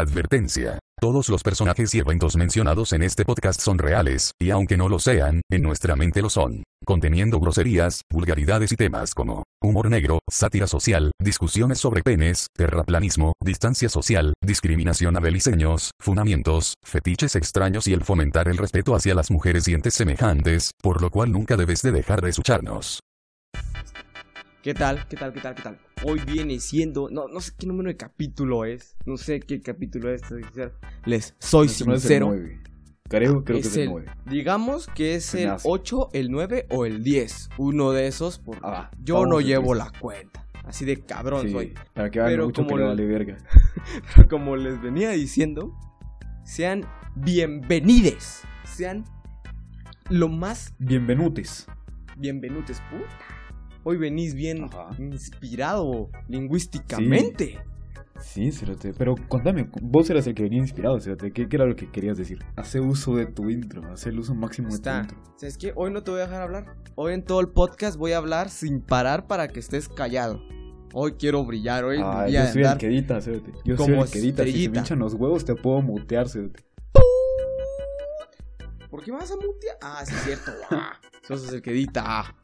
Advertencia. Todos los personajes y eventos mencionados en este podcast son reales, y aunque no lo sean, en nuestra mente lo son, conteniendo groserías, vulgaridades y temas como humor negro, sátira social, discusiones sobre penes, terraplanismo, distancia social, discriminación a beliceños, funamientos, fetiches extraños y el fomentar el respeto hacia las mujeres y entes semejantes, por lo cual nunca debes de dejar de escucharnos. ¿Qué tal? ¿Qué tal? ¿Qué tal? ¿Qué tal? Hoy viene siendo. No, no sé qué número de capítulo es. No sé qué capítulo es. Les soy sincero. Creo, creo que es el, 9. Digamos que es el 8, el 9 o el 10. Uno de esos. Porque Ah, yo no llevo la cuenta. Así de cabrón Sí, soy. para que Pero mucho que como le- vale verga. Pero como les venía diciendo, sean bienvenides. Sean lo más Bienvenutes. bienvenidos, puta. Hoy venís bien Ajá. inspirado lingüísticamente. Sí, Cerote. Pero contame, vos eras el que venía inspirado, Cerote. ¿Qué, qué era lo que querías decir? Hace uso de tu intro, hace el uso máximo de tu intro. ¿Sabes qué? Hoy no te voy a dejar hablar. Hoy en todo el podcast voy a hablar sin parar para que estés callado. Hoy quiero brillar, hoy Ah, voy yo a soy el andar que edita, Cerote. Yo como soy el que edita. Si se me hinchan los huevos, te puedo mutear, Cerote. ¿Por qué me vas a mutear? Ah, sí es cierto. Ah, sos el que edita. Ah.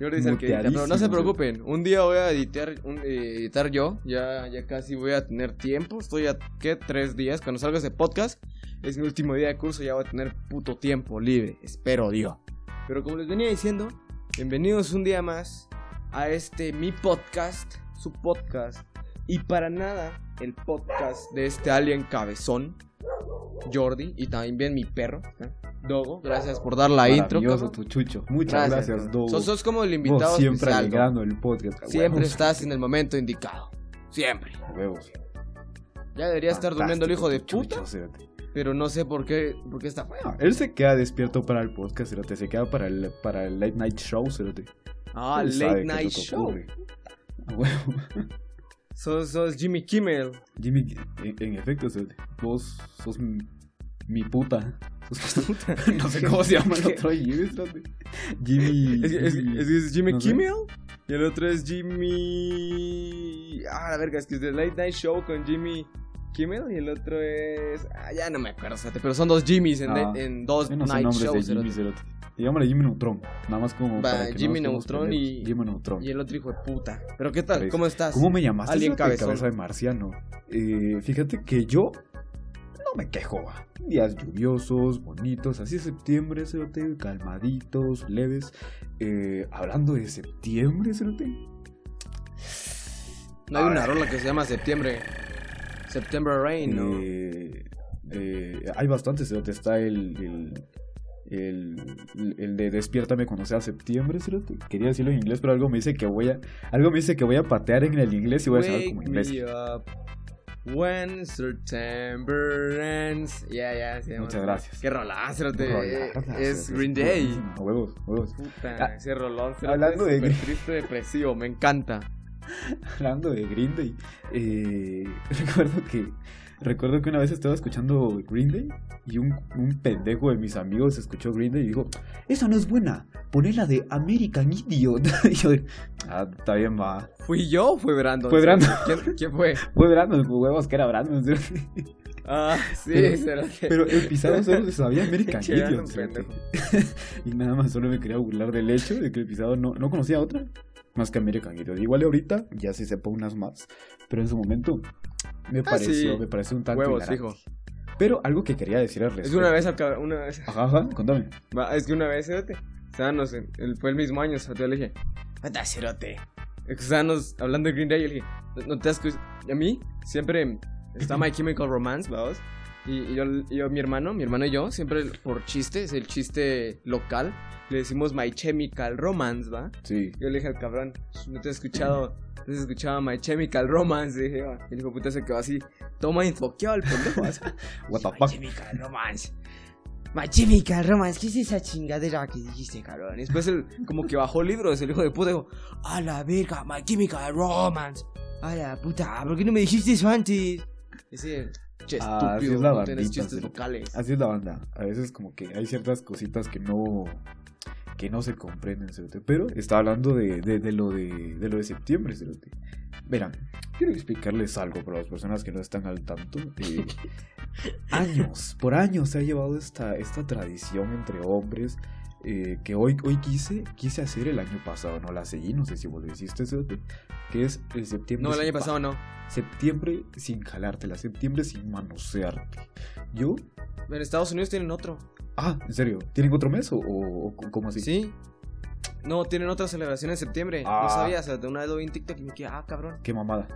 El que edita. Pero no se preocupen. Un día voy a editar, un- eh, editar yo. Ya, ya casi voy a tener tiempo. Estoy a, ¿qué? Tres días. Cuando salga ese podcast, es mi último día de curso. Ya voy a tener puto tiempo libre. Espero Dios. Pero como les venía diciendo, bienvenidos un día más a este mi podcast, su podcast. Y para nada el podcast de este alien cabezón, Jordi, y también mi perro, ¿eh? Dogo. Gracias por dar la intro. Tu chucho. Muchas gracias. Dogo. Sos, sos como el Vos invitado siempre especial, ¿no? alegrando el podcast. Siempre huevos. estás en el momento indicado. Siempre. Huevos. Ya debería estar durmiendo el hijo de puta, chucho, pero no sé por qué, por qué está. Ah, Él se queda despierto para el podcast. Se queda para el, para el late night show. Ah, late night show. A huevo. Sos, sos Jimmy Kimmel. Jimmy, en, en efecto, vos sos mi, mi puta. No sé cómo se llama el otro Jimmy. Jimmy. Es, es- es- es Jimmy no sé. Kimmel y el otro es Jimmy. Ah, la verga, es que es de Late Night Show con Jimmy Kimmel y el otro es. Ah, ya no me acuerdo, pero son dos Jimmys en, Ah, en dos no sé Night de Shows. Jimmy. Digámosle Jimmy Neutron. Nada más como. Va, para que no Jimmy estemos Neutron y- Jimmy Neutron. Y el otro hijo de puta. Pero ¿qué tal? Parece. ¿Cómo estás? ¿Cómo me llamaste? Alien. Cabeza de marciano. Eh, fíjate que yo no me quejo. va. Días lluviosos, bonitos, así es septiembre, cerote, calmaditos, leves. Eh, hablando de septiembre, cerote. No hay una rola que se llama Septiembre. September Rain, ¿no? Eh, eh, hay bastantes, cerote. Está el, el, el, el de Despiértame cuando sea septiembre, cerote. Quería decirlo en inglés, pero algo me dice que voy a, algo me dice que voy a patear en el inglés y voy a saber como inglés. when September ends. Ya, ya, llama Muchas gracias. Qué rolón, cerote. Rolaza, Es Green Day. buenísima. Huevos, huevos. Puta, Ah, ese rolón. hablando de Green- triste, depresivo, me encanta. Hablando de Green Day, eh, recuerdo que recuerdo que una vez estaba escuchando Green Day y un, un pendejo de mis amigos escuchó Green Day y dijo, esa no es buena, ponela de American Idiot. y yo, ah, está bien, va. ¿Fui yo o fue Brandon? Fue Brandon. ¿Quién, quién fue? Fue Brandon, huevos que era Brandon. Ah, sí, Pero- cerote. Pero el pisado solo se sabía American Idiot. y nada más solo me quería burlar del hecho de que el pisado no, no conocía otra más que American Idiot. Igual ahorita ya se sepa unas más, pero en su momento me Ah, pareció, sí. me pareció un tanto Huevos, hilarante. hijo. Pero algo que quería decir al Es respecto. que una vez, cab- una vez Ajá, ajá, contame. Va, es que una vez, cerote, en, el, fue el mismo año, cerote, yo le dije, anda, cerote. Es Estábamos hablando de Green Day y yo le dije, no, te cu- A mí, siempre está My Chemical Romance, vamos. Y, y yo, y yo, mi hermano, mi hermano y yo, siempre por chiste, es el chiste local, le decimos My Chemical Romance, ¿va? Sí. Yo le dije al cabrón, no te he escuchado, no te has escuchado My Chemical Romance, dije, "Ah". y el hijo de puta se quedó así, toma enfoqueado el pendejo. What the My fuck. Chemical Romance. My Chemical Romance. ¿Qué es esa chingadera que dijiste, cabrón? Y después el, como que bajó libros, el hijo de puta dijo, a la verga, My Chemical Romance. A la puta, ¿por qué no me dijiste eso antes? Ese, che, Ah, así estúpido, es la no bandita, chistes vocales. Así es la banda. A veces como que hay ciertas cositas que no que no se comprenden, cerote. Pero está hablando de, de, de lo de, de lo de septiembre, cerote. Verán, quiero explicarles algo para las personas que no están al tanto. Eh, años, por años se ha llevado esta, esta tradición entre hombres eh, que hoy, hoy quise, quise hacer el año pasado. No la seguí, no sé si vos lo hiciste, que es el septiembre. No, el año pa- pasado no. Septiembre sin jalártela, septiembre sin manosearte. Yo, En Estados Unidos tienen otro. ah, en serio, ¿tienen otro mes o, o- cómo así? ¿Sí? No, tienen otra celebración en septiembre. Ah. No sabía, o sea, de una vez lo vi en TikTok y me quedé, ah, cabrón. Qué mamada.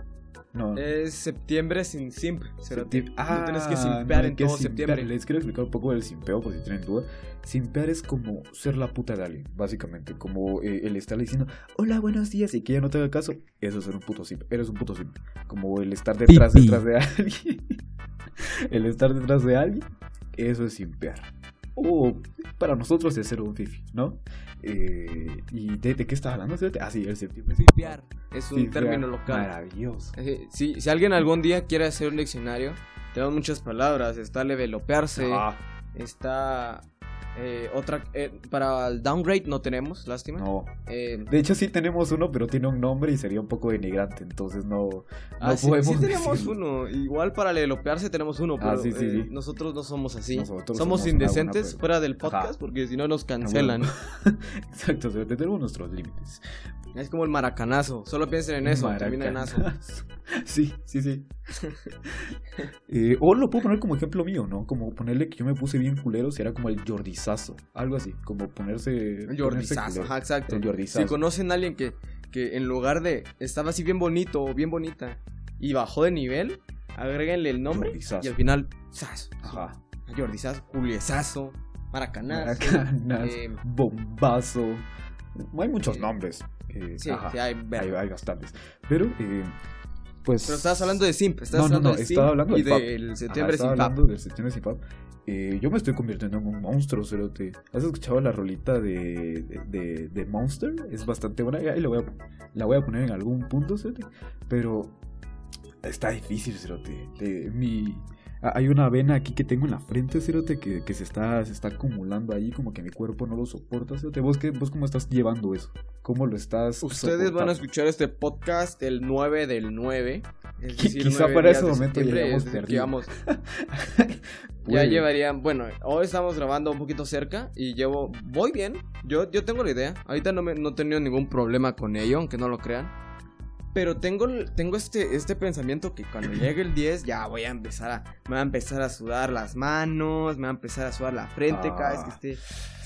No. Es septiembre sin simp. Septiembre- no tienes que Ah, simpear no, en ¿qué es todo simpear? septiembre. Les quiero explicar un poco del simpeo, por si tienen duda. Simpear es como ser la puta de alguien, básicamente. Como eh, el estarle diciendo, hola, buenos días, y que ella no te haga caso. Eso es ser un puto simp. Eres un puto simp. Como el estar detrás, Pipi. detrás de alguien. el estar detrás de alguien, eso es simpear. O para nosotros es ser un fifi, ¿no? Eh, ¿Y de, de qué estás hablando? Ah, sí, el septiembre. Es un término local. Maravilloso. Eh, Si, si alguien algún día quiere hacer un diccionario, tenemos muchas palabras. Está levelopearse, Ah, está eh, otra... eh, para el downgrade no tenemos, lástima. no. Eh, De hecho, sí tenemos uno, pero tiene un nombre y sería un poco denigrante, entonces no, no ah, sí, podemos sí tenemos decirlo. uno. Igual para levelopearse tenemos uno, Ah, pero sí, sí, sí. nosotros no somos así. Nosotros somos, indecentes buena, fuera del podcast Ajá. porque si no nos cancelan. Exacto, tenemos nuestros límites. Es como el maracanazo. Solo piensen en eso, termina en aso. Maracanazo. Sí, sí, sí. O lo puedo poner como ejemplo mío, ¿no? Como ponerle que yo me puse bien culero, si era como el Algo así, como ponerse. Culero. ajá, exacto. El jordizazo. Si conocen a alguien que, que en lugar de estaba así bien bonito o bien bonita y bajó de nivel, agréguenle el nombre y al final, ¡zas! Ajá. Jordizazo, Juliesazo, eh, bombazo. Hay muchos eh, nombres. eh, Sí, ajá. sí, hay, hay, hay bastantes. Pero, eh, pues. Pero estabas hablando de Simp, estabas No, no, hablando no, de estaba Simp hablando y del Ajá, septiembre estaba sin Fab. hablando del septiembre sin Fab. Eh, yo me estoy convirtiendo en un monstruo, cerote. ¿Has escuchado la rolita de, de, de Monster? Es bastante buena. Ahí la voy, a, la voy a poner en algún punto, cerote. Pero está difícil, cerote. De, mi, hay una vena aquí que tengo en la frente, cerote, que, que se, está, se está acumulando ahí, como que mi cuerpo no lo soporta, cerote. ¿Vos, qué, ¿Vos cómo estás llevando eso? ¿Cómo lo estás Ustedes van a escuchar este podcast el 9 del 9. Es decir, quizá para ese momento hayamos es vamos- ya llevarían, bueno, hoy estamos grabando un poquito cerca y llevo, voy bien, yo, yo tengo la idea, ahorita no, me, no he tenido ningún problema con ello, aunque no lo crean, pero tengo, tengo este, este pensamiento que cuando llegue el 10 ya voy a empezar a, me va a empezar a sudar las manos, me va a empezar a sudar la frente cada vez que esté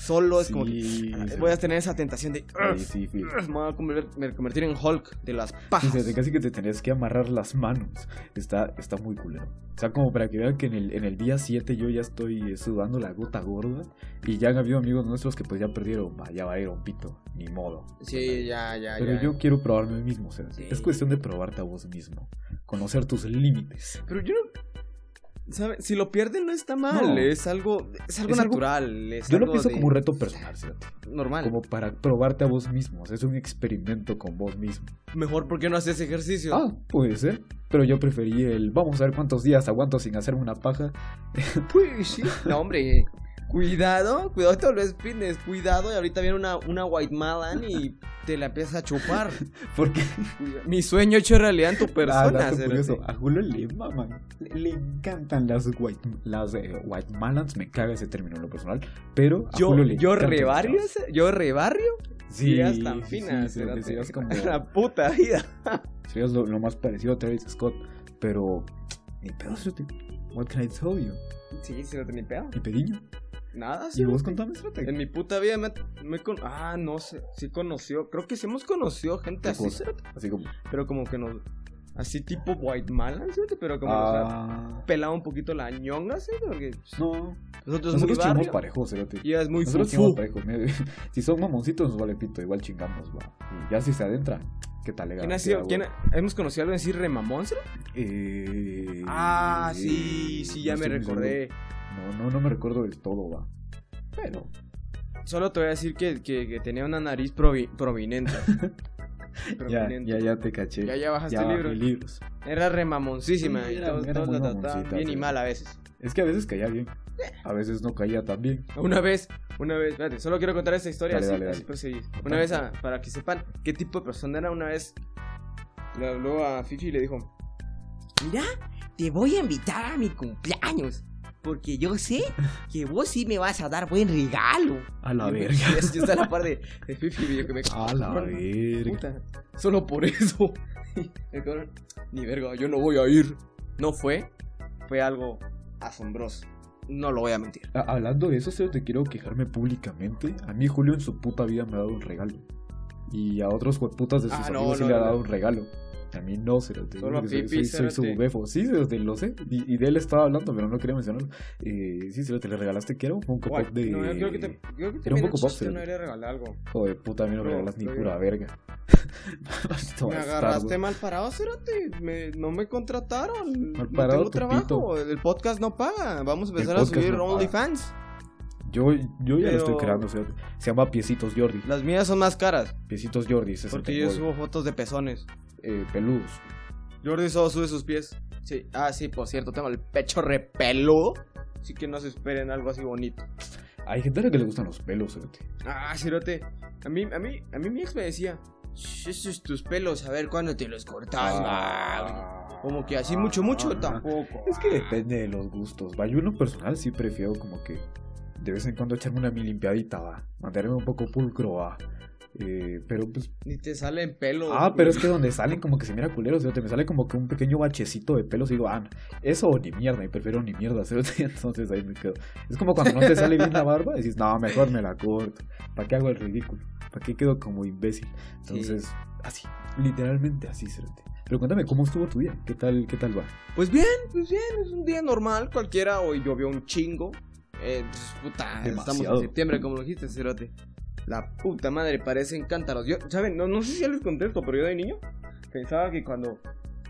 solo, es como que Sí, ah, voy a tener esa tentación de, Sí, me voy a convertir, en Hulk de las pajas. fíjate, casi que te tenías que amarrar las manos. Está, está muy culero. O sea, como para que vean que en el, en el día 7 yo ya estoy sudando la gota gorda. Y ya han habido amigos nuestros que pues ya perdieron. Ya va a ir un pito. Ni modo. Sí, ya, ya, Pero ya. yo quiero probarme mismo. O sea, es cuestión de probarte a vos mismo. Conocer tus límites. Pero yo no. ¿Sabe? Si lo pierden no está mal, No. es algo, es algo Es algo- natural. es Yo lo pienso de- como un reto personal, fíjate. normal. Como para probarte a vos mismo. O sea, es un experimento con vos mismo. Mejor porque no haces ejercicio. Ah, puede ser. Pero yo preferí el vamos a ver cuántos días aguanto sin hacerme una paja. Pues sí. No, hombre. Cuidado, cuidado, te volvés fitness, cuidado, y ahorita viene una, una white malan y te la empiezas a chupar. Porque Mi sueño hecho realidad en tu Ah, persona. cerote. curioso, a Julio le maman, le, le encantan las white, las eh, white malans, me caga ese término en lo personal, pero a Yo, Julio le yo rebarrio, yo rebarrio, Sí, ideas tan sí, finas, sí, serías como, la puta vida. serías lo, lo más parecido a Travis Scott, pero ni pedo, what can I tell you, Sí, sí, no te ni pedo. ni pediño, Nada, y sí. vos contame. En mi puta vida me, me con... Ah, no sé, sí conoció, creo que sí hemos conocido gente ¿Qué así, cerote, así como, pero como que nos... Así tipo White Malan, cerote, pero como nos ha ah, pelado un poquito la ñonga, cerote, porque no, nosotros, nosotros muy chingamos parejos, cerote. y es muy Nosotros chingamos parejos, si son mamoncitos nos vale pito, igual chingamos, va, y ya si se adentran, qué tal legal. ¿Quién ha sido? ¿Quién ha- ¿Hemos conocido a alguien así remamón? Eh, Ah, sí, sí, ya me seguro. No, no, no me recuerdo del todo, va. Pero, Solo te voy a decir que, que, que tenía una nariz provi- prominente. ya, ya, ya te caché. Ya, ya bajaste Ya libros. libros. Era remamoncísima Sí, y era- la trataban mamoncita, bien y mal a veces. Es que a veces caía bien. A veces no caía tan bien. Una vez, una vez, espérate, solo quiero contar esta historia Dale, así, dale, así. Una vez, a- para que sepan qué tipo de persona era, una vez le habló a Fifi y le dijo, mira, te voy a invitar a mi cumpleaños. Porque yo sé que vos sí me vas a dar buen regalo. A la verga. y así está la parte de Fifi yo que me A la verga. puta, Solo por eso. El cabrón, ni verga, yo no voy a ir. No fue. Fue algo asombroso. No lo voy a mentir. A- Hablando de eso, solo te quiero quejarme públicamente. A mí Julio en su puta vida me ha dado un regalo. Y a otros putas de sus Ah, no, amigos sí no, le ha dado un regalo. Mí no, Cerote. Solo a Soy- Pipi, soy, soy su befo. Sí, Cerote, lo sé. Y, y de él estaba hablando, pero no quería mencionarlo. Eh, sí, Cerote, le regalaste que era un Funko Pop de... No, yo creo que te, creo que un también poco el pop, no algo. Joder, puta, a mí no me No, regalas ni no, pura verga. Me agarraste mal parado, Cerote. Me, no me contrataron. Mal no parado tengo tu trabajo. El podcast no paga. Vamos a empezar a subir no. OnlyFans. Yo, yo ya lo estoy creando, Cerote. Se llama Piecitos Jordi. Las mías son más caras. Piecitos Jordi, ese es el Porque que yo subo fotos de pezones. Eh, peludos. Jordi solo sube sus pies. Sí. Ah, sí, por cierto, tengo el pecho repeludo. Así que no se esperen algo así bonito. Hay gente a la que le gustan los pelos, Cerote. Ah, Cirote. A mí, a mí, a mí mi ex me decía, "Shh, esos tus pelos, a ver cuándo te los cortas. Ah. Como que así mucho, mucho Ah. tampoco. Es que depende de los gustos. Va, yo en lo personal sí prefiero como que de vez en cuando echarme una mi limpiadita, va. Mantenerme un poco pulcro, va. Eh, pero pues. Ni te salen pelos. Ah, güey. pero es que donde salen como que se mira culero, ¿sí? me sale como que un pequeño bachecito de pelos y digo, ah, eso ni mierda, y prefiero ni mierda, ¿sí? entonces ahí me quedo. Es como cuando no te sale bien la barba, decís, no, mejor me la corto. ¿Para qué hago el ridículo? ¿Para qué quedo como imbécil? Entonces, así, literalmente así, Cerote. Pero cuéntame, ¿cómo estuvo tu día? ¿Qué tal, qué tal va? Pues bien, pues bien, es un día normal, cualquiera. Hoy llovió un chingo. Eh, pues, puta, estamos Demasiado. en septiembre, como lo dijiste, Cerote. La puta madre, parecen cántaros. Yo, ¿saben? No, no sé si ya les conté esto, pero yo de niño pensaba que cuando,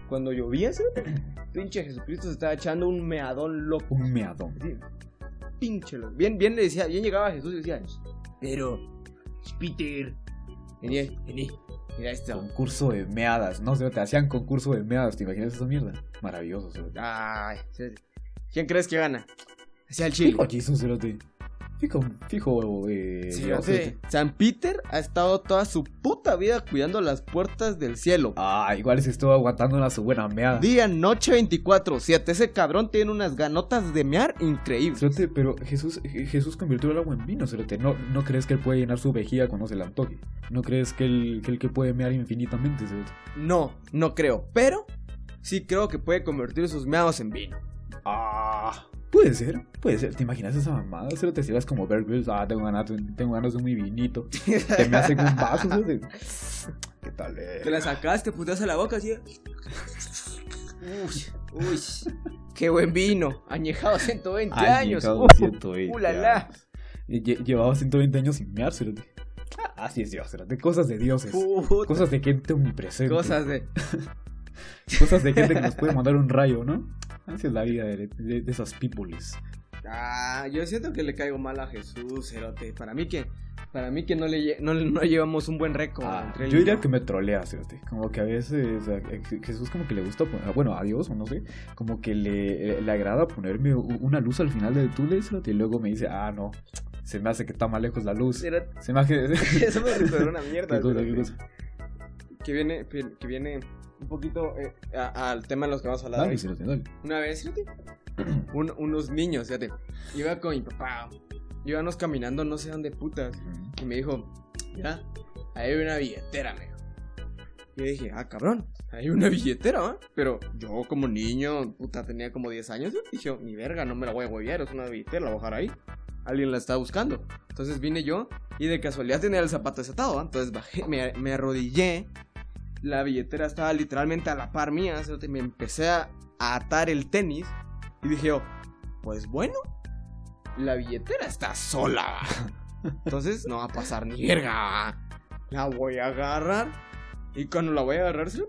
cuando llovía, pinche Jesucristo se estaba echando un meadón loco. Un meadón. Así, pinche loco. Bien, bien le decía, bien llegaba Jesús y decía, pero, Peter, vení, vení, mira esto. Concurso de meadas. No, Cerote, hacían concurso de meadas. ¿Te imaginas esa mierda? Maravilloso, Cerote. Ay. ¿quién crees que gana? Hacia el chile. Cerote. Fijo, fijo, eh. Sí, Cerote. San Peter ha estado toda su puta vida cuidando las puertas del cielo. Ah, igual se estuvo aguantando una su buena meada. Día, noche 24-7. Ese cabrón tiene unas ganotas de mear increíbles. Cerote, pero Jesús, Je- Jesús convirtió el agua en vino, Cerote. ¿No, ¿No crees que él puede llenar su vejiga cuando se le antoje? ¿No crees que él, que él que puede mear infinitamente, Cerote? No, no creo. Pero sí creo que puede convertir sus meados en vino. Ah, puede ser, puede ser. ¿Te imaginas esa mamada? Cerote, si eras como Bear Grylls, ah, tengo ganas, tengo ganas de un mi vinito. Te me hacen un vaso, Cerote. ¿Qué tal? Te la sacaste, putas a la boca así. Uy, uy. Qué buen vino. Añejado 120 años. Añejado Uh, 120 ulala. años. Y lle- Llevaba 120 años sin mear, Cerote. Ah, Así es Dios, Cerote. Cosas de dioses. Puta. Cosas de gente omnipresente. Cosas de. Cosas de gente que nos puede mandar un rayo, ¿no? Así es la vida de, de, de peoples. Ah, yo siento que le caigo mal a Jesús, Cerote. Para mí que. Para mí que no le no, no llevamos un buen récord Ah, entre yo diría que me trolea, Cerote. Como que a veces a Jesús como que le gusta, bueno, a Dios o no sé, como que le, le agrada ponerme una luz al final del túnel, Cerote, y luego me dice, ah, no, se me hace que está más lejos la luz. Cerote, Se me hace... Eso me una mierda. Que viene, que viene un poquito eh, al tema de los que vamos a hablar. Dale, hoy. Dale. Una vez, fíjate, un- unos niños, fíjate. Iba con mi papá. Íbamos caminando no sé dónde putas. Y me dijo, mira, ahí hay una billetera, me dijo. Y yo dije, ah, cabrón, hay una billetera, ¿va? Pero yo como niño, puta, tenía como 10 años. yo Dije, ni verga, no me la voy a huevear, es una billetera, la voy a dejar ahí. Alguien la está buscando. Entonces vine yo y de casualidad tenía el zapato desatado, ¿va? Entonces bajé, me, me arrodillé. La billetera estaba literalmente a la par mía. Me empecé a, atar el tenis. Y dije yo, pues bueno, la billetera está sola. Entonces no va a pasar ni verga. La voy a agarrar. Y cuando la voy a agarrar, se,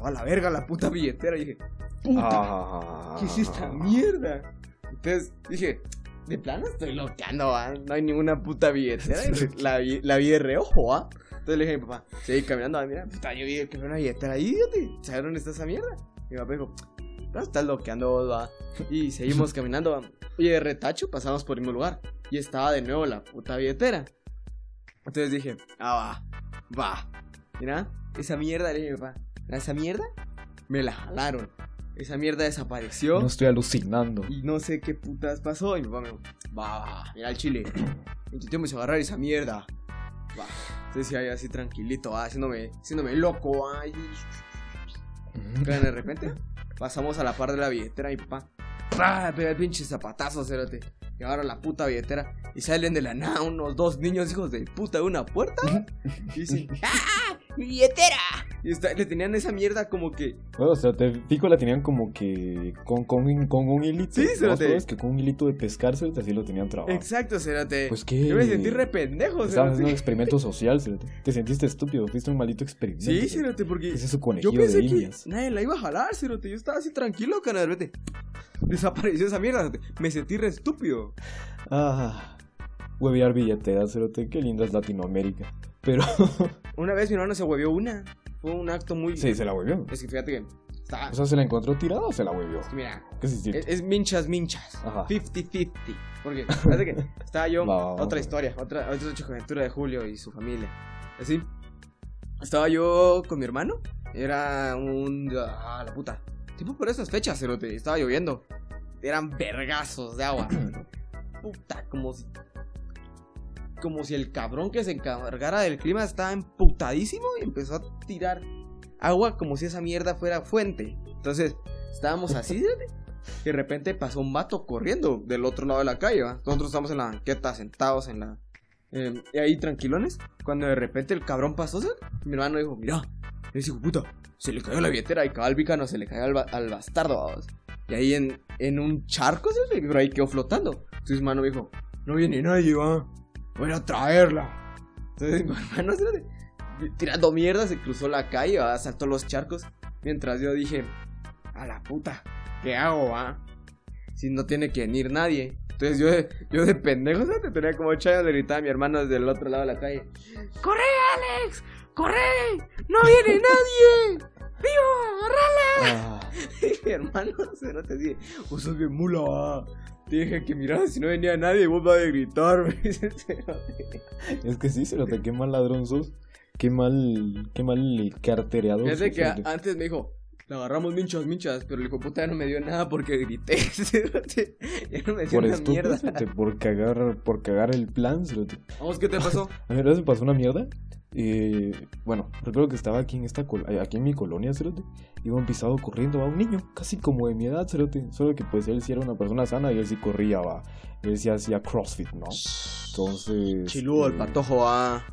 va a la verga la puta billetera. Y dije, puta, Ah. ¿qué es esta mierda? Entonces dije, de plano estoy loqueando, ¿va? no hay ninguna puta billetera. La, vi- la vi de reojo, ¿va? Entonces le dije a mi papá, seguí caminando, "Ah, mira, puta, yo vi que una billetera ahí, ¿sabes dónde está esa mierda? Y mi papá dijo, no, estás loqueando vos, va. Y seguimos caminando, va. Y de retacho pasamos por el mismo lugar. Y estaba de nuevo la puta billetera. Entonces dije, ah, va, va. Mira, esa mierda, le dije a mi papá, "Mira, esa mierda me la jalaron. esa mierda desapareció. No estoy alucinando. Y no sé qué putas pasó. Y mi papá me dijo, va, va, mira el chile. Intentemos agarrar esa mierda. Va. Entonces ahí así tranquilito, va, haciéndome, haciéndome loco, va. y- Pero de repente pasamos a la par de la billetera y mi papá. ¡Pah! Pega el pinche zapatazo, cerote. Y agarra la puta billetera. Y salen de la nada unos dos niños hijos de puta de una puerta. Y dicen, ¡ah! ¡Mi billetera! Y está- le tenían esa mierda como que. Bueno, o sea, te fijo la tenían como que con, con, un- con un hilito. Sí, ¿no? cerote. Es que con un hilito de pescar, cerote, así lo tenían trabajado. Exacto, cerote. Pues que... Yo me sentí re pendejo, Estabas haciendo un experimento social, cerote. Te sentiste estúpido, fuiste un maldito experimento. Sí, cerote. porque. Ese es su Yo conejillo pensé de que indias. nadie la iba a jalar, cerote. Yo estaba así tranquilo, de repente desapareció esa mierda. cerote. Me sentí re estúpido. Ah, huevear billeteras, cerote. Qué linda es Latinoamérica. Pero... Una vez mi hermano se huevió una. Fue un acto muy. sí, se la huevió. Es que fíjate que. Está... O sea, ¿se la encontró tirada o se la huevió? Mira, ¿Qué es es, es minchas, minchas. Ajá. 50-50. Porque, fíjate que estaba yo. Otra historia, otra, otra de Julio y su familia. Así. Estaba yo con mi hermano. Era un. Ah, la puta. Tipo por esas fechas, cerote. Estaba lloviendo. Eran vergazos de agua. puta, como si. Como si el cabrón que se encargara del clima estaba emputadísimo y empezó a tirar agua como si esa mierda fuera fuente. Entonces, estábamos así, y de repente pasó un vato corriendo del otro lado de la calle, ¿va? Nosotros estamos en la banqueta, sentados en la... eh, ahí tranquilones. Cuando de repente el cabrón pasó, mi hermano dijo, mira, ese hijo puta, se le cayó la billetera y cabal Vícano se le cayó al, ba- al bastardo, vamos. Y ahí en, en un charco. Y por ahí quedó flotando. Entonces mi hermano dijo, no viene nadie, va. Voy a traerla. Entonces mi hermano tirando mierda se cruzó la calle, saltó los charcos. Mientras yo dije, a la puta, ¿qué hago, va? Si no tiene que venir nadie. Entonces yo, de- yo de pendejo, ¿sabes? Te tenía como ocho años, le gritaba a mi hermano desde el otro lado de la calle. ¡Corre, Alex! ¡Corre! ¡No viene nadie! ¡Viva! ¡Agarrala! Ah, Y mi hermano se no te dice, vos sos bien mula, va. Te dije que mirá, si no venía nadie, vos vas a gritar, es que sí, cerote, qué mal ladrón sos. Qué mal, qué mal cartereador Fíjate que a- antes me dijo, la agarramos minchas, minchas, pero el hijo puta ya no me dio nada porque grité. ya no me dio Por una estúpido, mierda. cerote, por cagar, por cagar el plan. Vamos, ¿qué te pasó? A mí me pasó una mierda. Eh, bueno, recuerdo que estaba aquí en esta col- aquí en mi colonia, cerote. Iba un pisado corriendo a un niño, casi como de mi edad, cerote. Solo que pues él sí era una persona sana y él sí corría, va. Él sí hacía CrossFit, ¿no? Entonces. Chiludo, el eh, patojo va.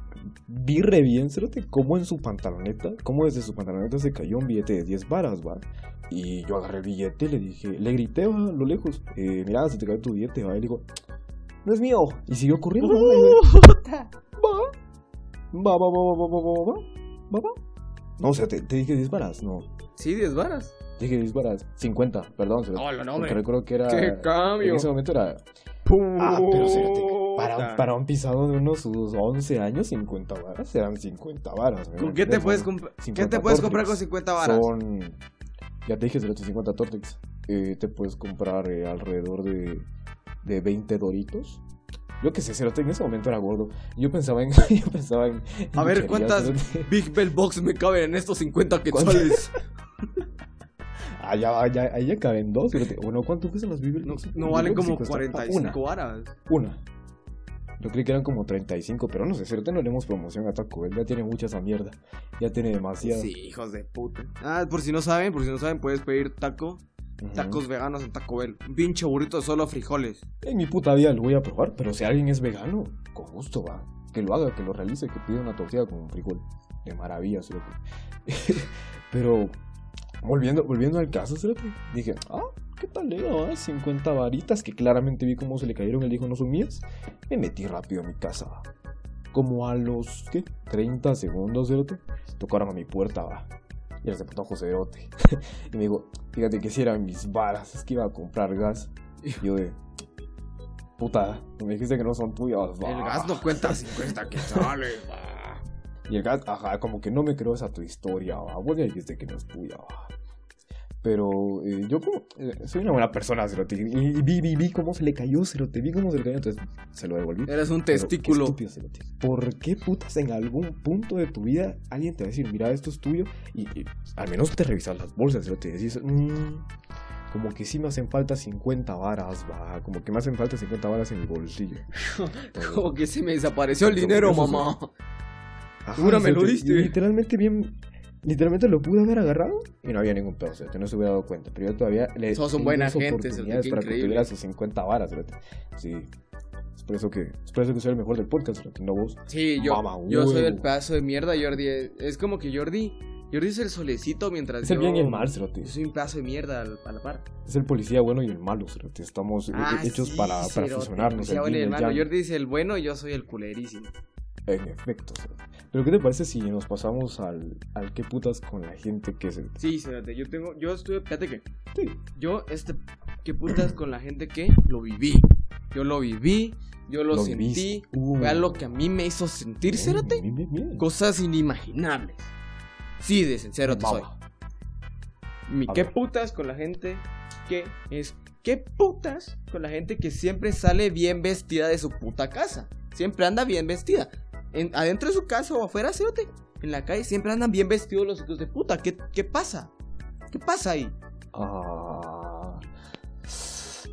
Vi re bien, cerote, cómo en su pantaloneta, cómo desde su pantaloneta se cayó un billete de 10 varas, va. Y yo agarré el billete y le dije, le grité, va, a lo lejos. Eh, mira, se te cayó tu billete, va. Y le digo, no es mío. Y siguió corriendo, yo, Va, va, va, va, va, va, va, va. No, o sea, te, te dije 10 varas, no. Sí, 10 varas. Dije 10 varas, 50, perdón. Hola, no, porque recuerdo que era. ¡Qué cambio! En ese momento era. ¡Pum! Ah, pero o sea, te, para, para, un pisado de unos sus 11 años, 50 varas eran 50 varas. ¿Con qué te, puedes, ¿qué te puedes comprar con 50 varas? Son. Ya te dije, 50 Tortex. Eh, te puedes comprar eh, alrededor de, de 20 doritos. Yo qué sé, Cerote, en ese momento era gordo. Yo pensaba en. Yo pensaba en. A ver, en ¿cuántas Cerote. Big Bell Box me caben en estos 50 ¿Cuántas? quetzales? Ya, ahí ya caben dos. Cerote. Bueno, ¿cuánto cuestan las Bibel? No, Box? no valen como sí cuesta- ah, 45 varas. Una. Una. Yo creí que eran como 35, pero no sé, Cerote no le promoción a Taco Bell. Ya tiene mucha esa mierda. Ya tiene demasiado. Sí, hijos de puta. Ah, por si no saben, por si no saben, puedes pedir taco. Tacos veganos en Taco Bell. Un pinche burrito de solo frijoles. En mi puta vida lo voy a probar, pero si alguien es vegano, con gusto va. Que lo haga, que lo realice, que pida una tortilla con un frijol. De maravilla, cerote. pero, volviendo, volviendo al caso, cerote, dije, ah, ¿qué tal era? ah? 50 varitas, que claramente vi cómo se le cayeron, él dijo, no son mías. Me metí rápido a mi casa. Como a los, ¿qué? 30 segundos, cerote. Tocaron a mi puerta, va. Y era ese puto cerote. y me dijo, fíjate que si eran mis varas, es que iba a comprar gas. Y yo de, puta, me dijiste que no son tuyas, va. El gas no cuenta 50 quetzales, va. Y el gas, ajá, como que no me creo esa tu historia, va. Vos ya dijiste que no es tuya, va. Pero eh, yo como, eh, soy una buena persona, Cerote. Y, vi, vi, vi cómo se le cayó, Cerote. Vi cómo se le cayó, entonces se lo devolví. Eres un Pero, qué testículo. estúpido, Cerote. ¿Por qué putas en algún punto de tu vida alguien te va a decir, mira, esto es tuyo? Y, y al menos te revisas las bolsas, Cerote. Y decís, "Mm, como que sí me hacen falta 50 varas, va. Como que me hacen falta 50 varas en mi bolsillo. Como que se me desapareció el dinero, mamá. Ajá, me lo diste. Literalmente bien. Literalmente lo pude haber agarrado y no había ningún pedo, Cerote, no se hubiera dado cuenta. Pero yo todavía le Sos un di buen las agente, Cerote, oportunidades qué para que tuviera sus 50 varas, Cerote. Sí. Es por eso que, es por eso que soy el mejor del podcast, Cerote, no vos. Sí, yo, yo soy el pedazo de mierda, Jordi. Es, es como que Jordi. Jordi es el solecito mientras Es el yo- bien y el mal, Cerote. Yo soy un pedazo de mierda al- a la par. Es el policía bueno y el malo, Cerote. Estamos Ah, hechos sí, para, para cerote, fusionarnos. policía el bueno y el el malo. Jordi es el bueno y yo soy el culerísimo. En efecto. Pero ¿qué te parece si nos pasamos al, al qué putas con la gente que se... Sí, espérate, yo tengo, yo estuve, fíjate que Sí. yo, este, qué putas con la gente que lo viví. Yo lo viví, yo lo, Lo sentí. Uh. fue algo que a mí me hizo sentir, cérate, Bien, cosas inimaginables. Sí, de sincero te soy. Mi A qué ver. putas con la gente que es qué putas con la gente que siempre sale bien vestida de su puta casa. Siempre anda bien vestida. En- adentro de su casa o afuera, cérate. En la calle siempre andan bien vestidos los hijos de puta. ¿Qué, qué pasa? ¿Qué pasa ahí? Ah,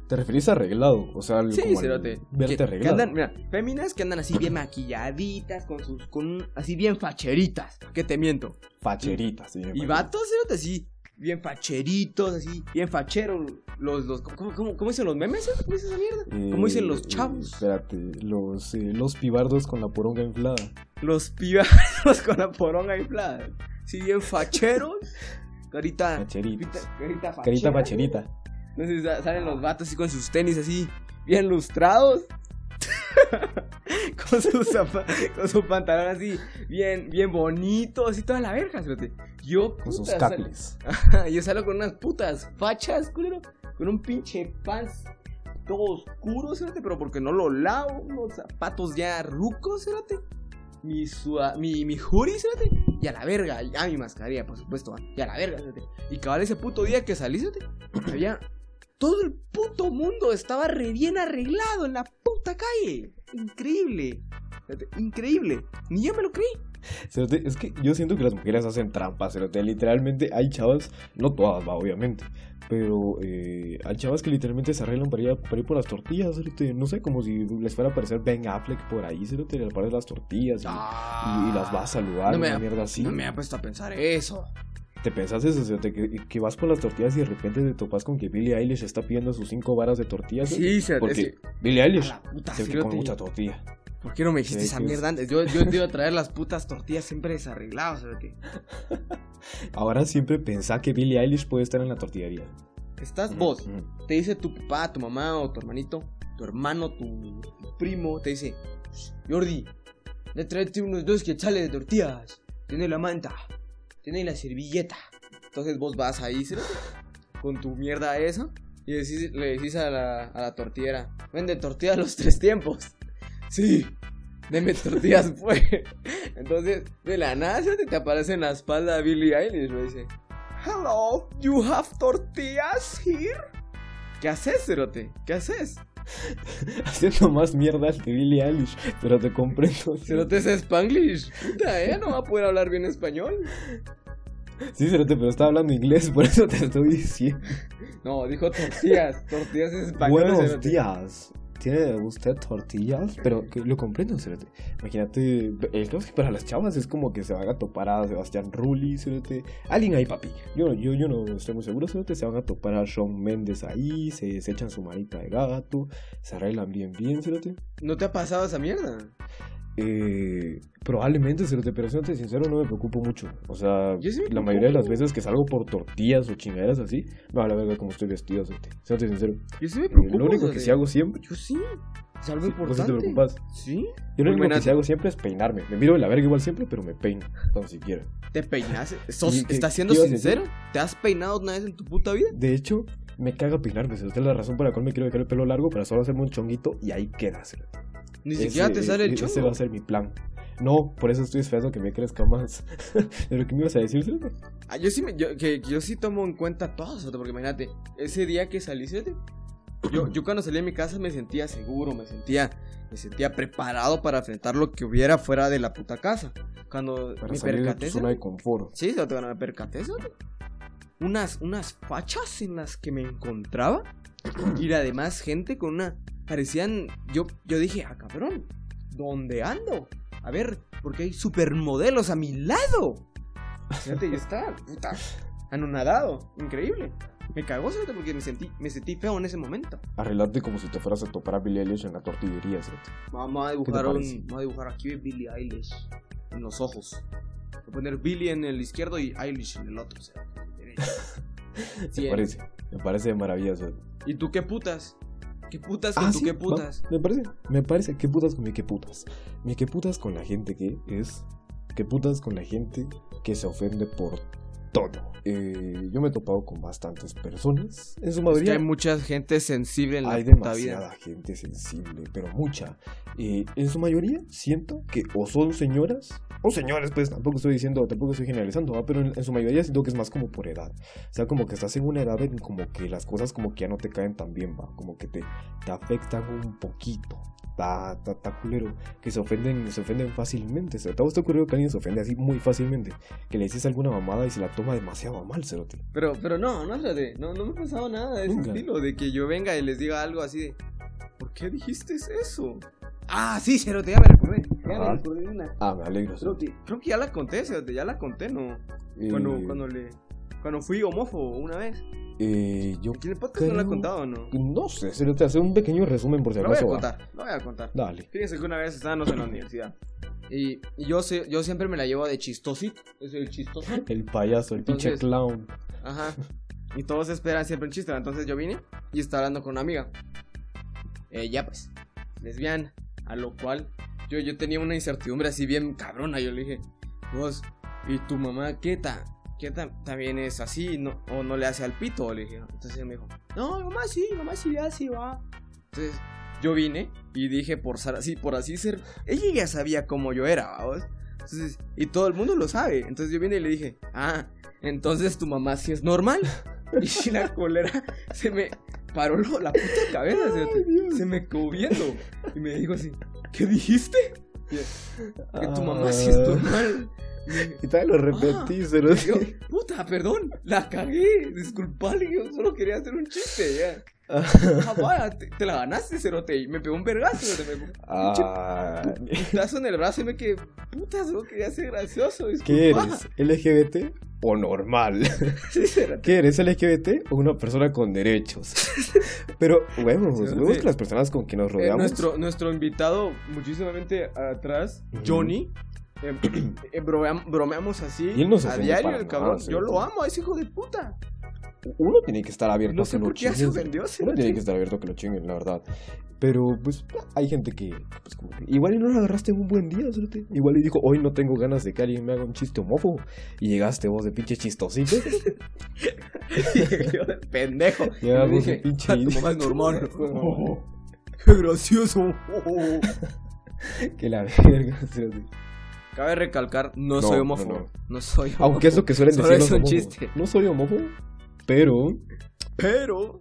¿Te referís a arreglado? O sea, Sí, como cerote. verte Que- que arreglado. andan, mira, féminas que andan así bien maquilladitas, con sus, con así bien facheritas. Que te miento. Facheritas. sí, Y facheritas. vatos, cerote, así, bien facheritos, así, bien facheros. Los, los, ¿cómo, cómo, cómo dicen los memes? cerote? ¿Cómo dice esa mierda? ¿Cómo dicen los Eh, chavos? espérate, los, eh, los pibardos con la poronga inflada. Los pibados con la poronga inflada. Sí, bien facheros. Carita. Facheritos. Carita, carita fachera. Carita facherita. Entonces salen los vatos así con sus tenis así, bien lustrados. con, sus zapa- con su pantalón así, bien, bien bonito, así toda la verga, fíjate. Yo, Con sus puta, sal- Yo salgo con unas putas fachas, culero. Con un pinche pants todo oscuro, fíjate, pero porque no lo lavo. Unos zapatos ya rucos, fíjate. Mi, sua- mi, mi hoodie, fíjate. Y a la verga. Y a mi mascarilla, por supuesto. Y a la verga, fíjate. Y cabal ese puto día que salí. Había. Todo el puto mundo estaba re bien arreglado en la puta calle. Increíble. Increíble. Ni yo me lo creí. Es que yo siento que las mujeres hacen trampas, cerote. Literalmente hay chavas, no todas, va, obviamente. Pero eh, hay chavas que literalmente se arreglan para ir, para ir por las tortillas. No sé, como si les fuera a aparecer Ben Affleck por ahí, cerote. Le aparecen las tortillas y, y- y las va a saludar, No me una ha- mierda así. No me ha puesto a pensar eso. ¿Te pensás eso, cerote? Que, que vas por las tortillas y de repente te topas con que Billie Eilish está pidiendo sus cinco varas de tortillas. Sí, se Porque Billie Eilish puta, se que come mucha tortilla. ¿Por qué no me dijiste Sí, esa que es- mierda antes? Yo, yo te iba a traer las putas tortillas siempre desarregladas. Ahora siempre pensá que Billie Eilish puede estar en la tortillería. Estás vos, Mm. te dice tu papá, tu mamá o tu hermanito, tu hermano, tu, tu primo, te dice, Jordi, le tráete unos dos quetzales de tortillas, tiene la manta, tiene la servilleta. Entonces vos vas ahí, cerote, con tu mierda esa, y decís- le decís a la, a la tortillera, vende tortillas los tres tiempos. Sí, deme tortillas, pues. Entonces, de la nada, cerote, te aparece en la espalda Billie Eilish, lo dice. Hello, you have tortillas here? ¿Qué haces, Cerote? ¿Qué haces? Haciendo más mierda que Billie Eilish, pero te comprendo. Cerote es Spanglish. Puta, ¿eh? No va a poder hablar bien español. Sí, Cerote, pero estaba hablando inglés, por eso te estoy diciendo. No, dijo tortillas. Tortillas es español. Buenos cerote. días. ¿Tiene usted tortillas? Pero que lo comprendo, Cerote. Imagínate, el que para las chavas es como que se van a topar a Sebastián Rulli, Cerote. Alguien ahí, papi. Yo, yo, yo no estoy muy seguro, Cerote. Se van a topar a Shawn Mendes ahí, se, se echan su manita de gato, se arreglan bien, bien, Cerote. ¿No te ha pasado esa mierda? Eh, probablemente, Cerote, pero siéndote sincero, no me preocupo mucho. O sea, sí la mayoría de las veces que salgo por tortillas o chingaderas así, me va a la verga como estoy vestido. Siéndote sincero. Yo sí me Eh, preocupo. lo único que sí hago siempre, Yo sí. Es algo Sí, ¿vos sí importante. te preocupas? ¿Sí? yo lo único que sí hago siempre es peinarme. Me miro de la verga igual siempre, pero me peino, tan siquiera. ¿Te peinas? ¿Sos- ¿Y qué- ¿Estás siendo sincero? ¿Te has peinado una vez en tu puta vida? De hecho, me caga peinarme, Cerote. Es la razón por la cual me quiero dejar el pelo largo para solo hacerme un chonguito y ahí queda, Ni Ese- siquiera te sale el Ese chongo. va a ser mi plan. No, por eso estoy esperando que me crezca más. ¿Pero qué me ibas a decir, cerote? Ah, yo sí, me, yo, que, que yo sí tomo en cuenta todo eso, porque imagínate, ese día que salí, yo, yo cuando salí de mi casa me sentía seguro, me sentía, me sentía preparado para enfrentar lo que hubiera fuera de la puta casa. Cuando Para me salir de percaté, tu zona de confort. Sí, cuando me percaté, cerote, unas, unas fachas en las que me encontraba y además gente con una, parecían, yo, yo dije, ah cabrón, ¿dónde ando? A ver, porque hay supermodelos a mi lado. Fíjate, yo estaba, puta, anonadado, increíble. Me cagó, cerote, porque me sentí, me sentí feo en ese momento. Arreglate como si te fueras a topar a Billie Eilish en la tortillería, cerote. Vamos a dibujar un, parece? vamos a dibujar aquí Billie Eilish en los ojos. Voy a poner Billie en el izquierdo y Eilish en el otro. Me Cien. parece, me parece maravilloso. ¿Y tú qué putas? ¿Qué putas con Ah, sí, qué va, putas? Me parece, me parece. ¿Qué putas con mi qué putas? Mi qué putas con la gente que es. ¿Qué putas con la gente que se ofende por todo? Eh, yo me he topado con bastantes personas. En su Es que mayoría hay mucha gente sensible en la hay demasiada vida. gente sensible, pero mucha. Eh, en su mayoría siento que o son señoras, o señores, pues tampoco estoy diciendo, tampoco estoy generalizando, ¿va? pero en, en su mayoría siento que es más como por edad. O sea, como que estás en una edad en como que las cosas como que ya no te caen tan bien, va, como que te, te afectan un poquito. Está, está, está culero, que se ofenden, se ofenden fácilmente. ¿Te ha ocurrido que alguien se ofende así muy fácilmente? Que le dices alguna mamada y se la toma demasiado a mal, cerote. Pero, pero no, no, espérate, no, no me ha pasado nada de ese Nunca. estilo, de que yo venga y les diga algo así de, ¿por qué dijiste eso? Ah, sí, Cerote, ya me recordé. Ya me recordé una. Ah, me alegro. Cerote. creo que ya la conté, Cerote, ya la conté, ¿no? Cuando, cuando le, cuando fui homófobo una vez. Eh, yo Aquí en el podcast no la he contado, ¿no? No sé, se te hace un pequeño resumen por si Lo voy a acaso. va. contar, lo voy a contar. Dale. Fíjense que una vez estábamos en la universidad. Y, y yo, sé, yo siempre me la llevo de chistosito. Es el chistoso. El payaso, el pinche clown. Ajá. Y todos esperan siempre un chiste. Entonces yo vine y estaba hablando con una amiga. Ella, pues, lesbiana. A lo cual yo, yo tenía una incertidumbre así bien cabrona. Yo le dije, vos, ¿y tu mamá qué ta? ¿Qué ta- también es así? No, ¿O no le hace al pito? Le dije. Entonces ella me dijo, no, mamá sí, mamá sí le hace, va. Entonces yo vine y dije, por, ser así, por así ser, ella ya sabía cómo yo era, ¿vamos? Entonces, y todo el mundo lo sabe. Entonces yo vine y le dije, ah, entonces tu mamá sí es normal. Y la colera se me paró la puta cabeza, se, se me quedó viendo. Y me dijo así, ¿qué dijiste? Que tu mamá sí es normal. Y también lo repetí, se lo yo, puta, perdón, la cagué, disculpale, yo solo quería hacer un chiste, ya. Ah, vaya, te, te la ganaste, cerote, y me pegó un vergazo, me pegó un Ah, putazo en el brazo y me quedé, puta, solo quería ser gracioso, ¿Qué disculpa. eres? ¿LGBT o normal? Sí. ¿Qué eres? ¿LGBT o una persona con derechos? Pero, huevos, Sí, huevos sí. que las personas con quien nos Eh, rodeamos. nuestro, nuestro invitado, muchísimamente atrás. Johnny, eh, eh, bromeam- bromeamos así Y él no se a diario, el nada, cabrón. sí, Yo sí. lo amo a ese hijo de puta. Uno tiene que estar abierto No a que lo chinguen, Uno tiene que estar abierto a que lo chinguen, la verdad. Pero, pues, hay gente que, pues, como que igual y no lo agarraste en un buen día. Igual y dijo, hoy no tengo ganas de que alguien me haga un chiste homófobo. Y llegaste vos de pinche chistosito. Yo de pendejo. Ya, Y vos de dije, pinche "Ah, tu idiota". mamá es normal. Qué gracioso. que la verga. Cabe recalcar, no, No, soy homófobo. no. No, soy homófobo. Aunque es lo que suelen Solo decir es los un chiste. No soy homófobo, pero... Pero...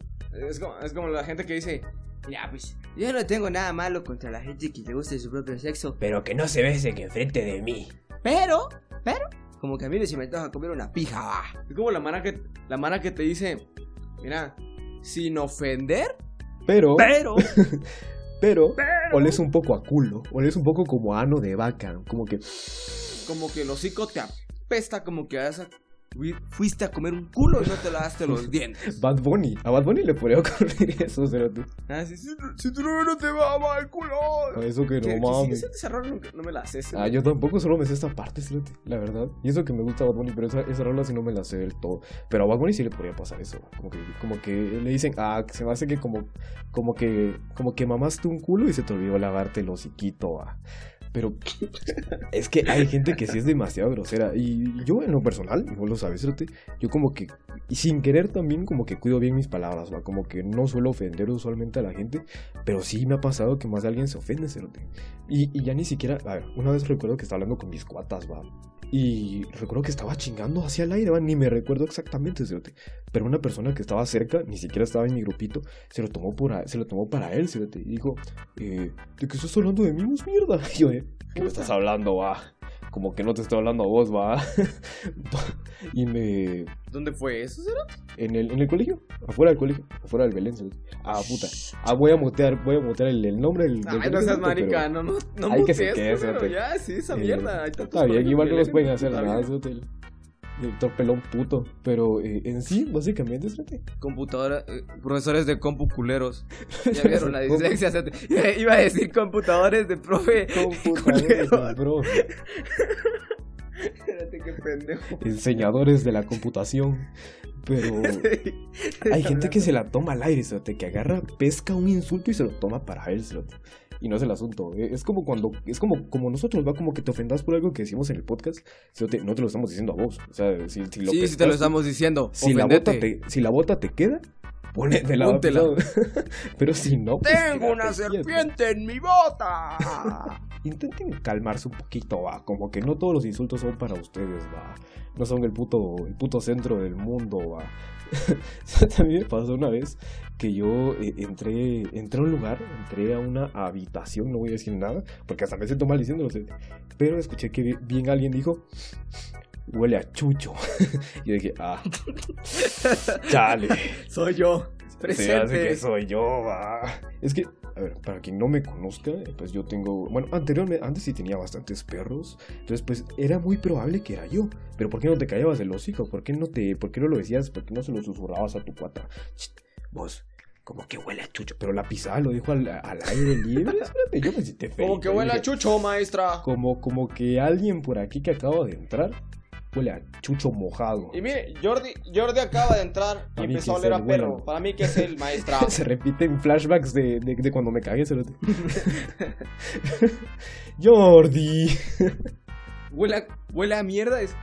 Es como, es como la gente que dice... Ya, pues, yo no tengo nada malo contra la gente que le guste su propio sexo. Pero que no se besen enfrente de mí. Pero, pero, como que a mí no se me antoja comer una pija, va. Es como la mana que, la mana que te dice... Mira, sin ofender, Pero... Pero, Pero... Oles un poco a culo. Oles un poco como a ano de vaca. Como que... como que el hocico te apesta, como que vas a- fuiste a comer un culo y no te lavaste los dientes. Bad Bunny. A Bad Bunny le podría ocurrir eso, cerote. Ah, sí, si, si tu novio no te va a amar el culo. Eso que Que- no que mames. ese desarrollo nunca- no me la sé. ese- Ah, yo tampoco solo me sé esta parte, la verdad. Y eso que me gusta Bad Bunny, pero esa, esa rola sí no me la sé del todo. Pero a Bad Bunny sí le podría pasar eso. Como que, como que le dicen, ah, se me hace que como, como que, como que mamaste un culo y se te olvidó lavarte el hociquito, ah. Pero es que hay gente que sí es demasiado grosera. Y yo, en lo personal, vos lo sabes, yo como que, y sin querer también, como que cuido bien mis palabras, va. Como que no suelo ofender usualmente a la gente. Pero sí me ha pasado que más de alguien se ofende, cerote. Y, ya ni siquiera, a ver, una vez recuerdo que estaba hablando con mis cuatas, va. Y recuerdo que estaba chingando hacia el aire, va, ni me recuerdo exactamente, cerote. Pero una persona que estaba cerca, ni siquiera estaba en mi grupito, se lo tomó, por se lo tomó para él, cerote. Y dijo, eh, ¿de qué estás hablando de mí, vos mierda? Y yo, eh, ¿qué me estás hablando, va? Como que no te estoy hablando a vos, va. y me... ¿Dónde fue eso? será? En el, en el colegio, afuera del colegio, afuera del Belén. Ah, puta. Ah, voy a mutear, voy a mutear el, el nombre del, del Ay, no seas marica, no, no, no Hay que se quede, pero. Ya, sí, esa Eh, mierda. tantos Está bien, igual no violentos, pueden hacer nada, director pelón puto. Pero eh, en sí, básicamente, cerote, Computadora, eh, profesores de compu culeros. Ya vieron la dislexia. Iba a decir computadores de profe. computadores, culero. bro. Espérate, qué pendejo. enseñadores de la computación. Pero hay gente que se la toma al aire, cerote, que agarra, pesca un insulto y se lo toma para él. Y no es el asunto. eh, Es como cuando, es como, como nosotros, va como que te ofendas por algo que decimos en el podcast, no te lo estamos diciendo a vos. O sea, si, si lo Sí, sí te lo estamos diciendo. si la, bota te, si la bota te queda, Póntela. Póntela. Pero si no, pues Tengo una serpiente en mi bota. Intenten calmarse un poquito, va. Como que no todos los insultos son para ustedes, va. No son el puto, el puto centro del mundo, va. También me pasó una vez que yo eh, entré, entré a un lugar, entré a una habitación, no voy a decir nada, porque hasta me siento mal diciéndolo. Pero escuché que bi- bien alguien dijo, huele a chucho. y yo dije, ah, chale. Soy yo. Se hace que Presente. soy yo, va. Es que, a ver, para quien no me conozca, eh, pues yo tengo. Bueno, anteriormente, antes sí tenía bastantes perros. Entonces, pues era muy probable que era yo. Pero ¿por qué no te callabas el hocico? ¿Por qué no te. ¿Por qué no lo decías? ¿Por qué no se lo susurrabas a tu cuata? Vos, como que huele a chucho. Pero la pisada lo dijo al, al aire libre. Espérate, yo me sentí feo. Como que huele a chucho, maestra. Como, como que alguien por aquí que acaba de entrar huele a chucho mojado. Y mire, Jordi, Jordi acaba de entrar y empezó a oler a perro. bueno. Para mí que es el maestra. Se repiten flashbacks de, de, de cuando me cagué, cerote. Jordi. Huele a, huele a mierda. Es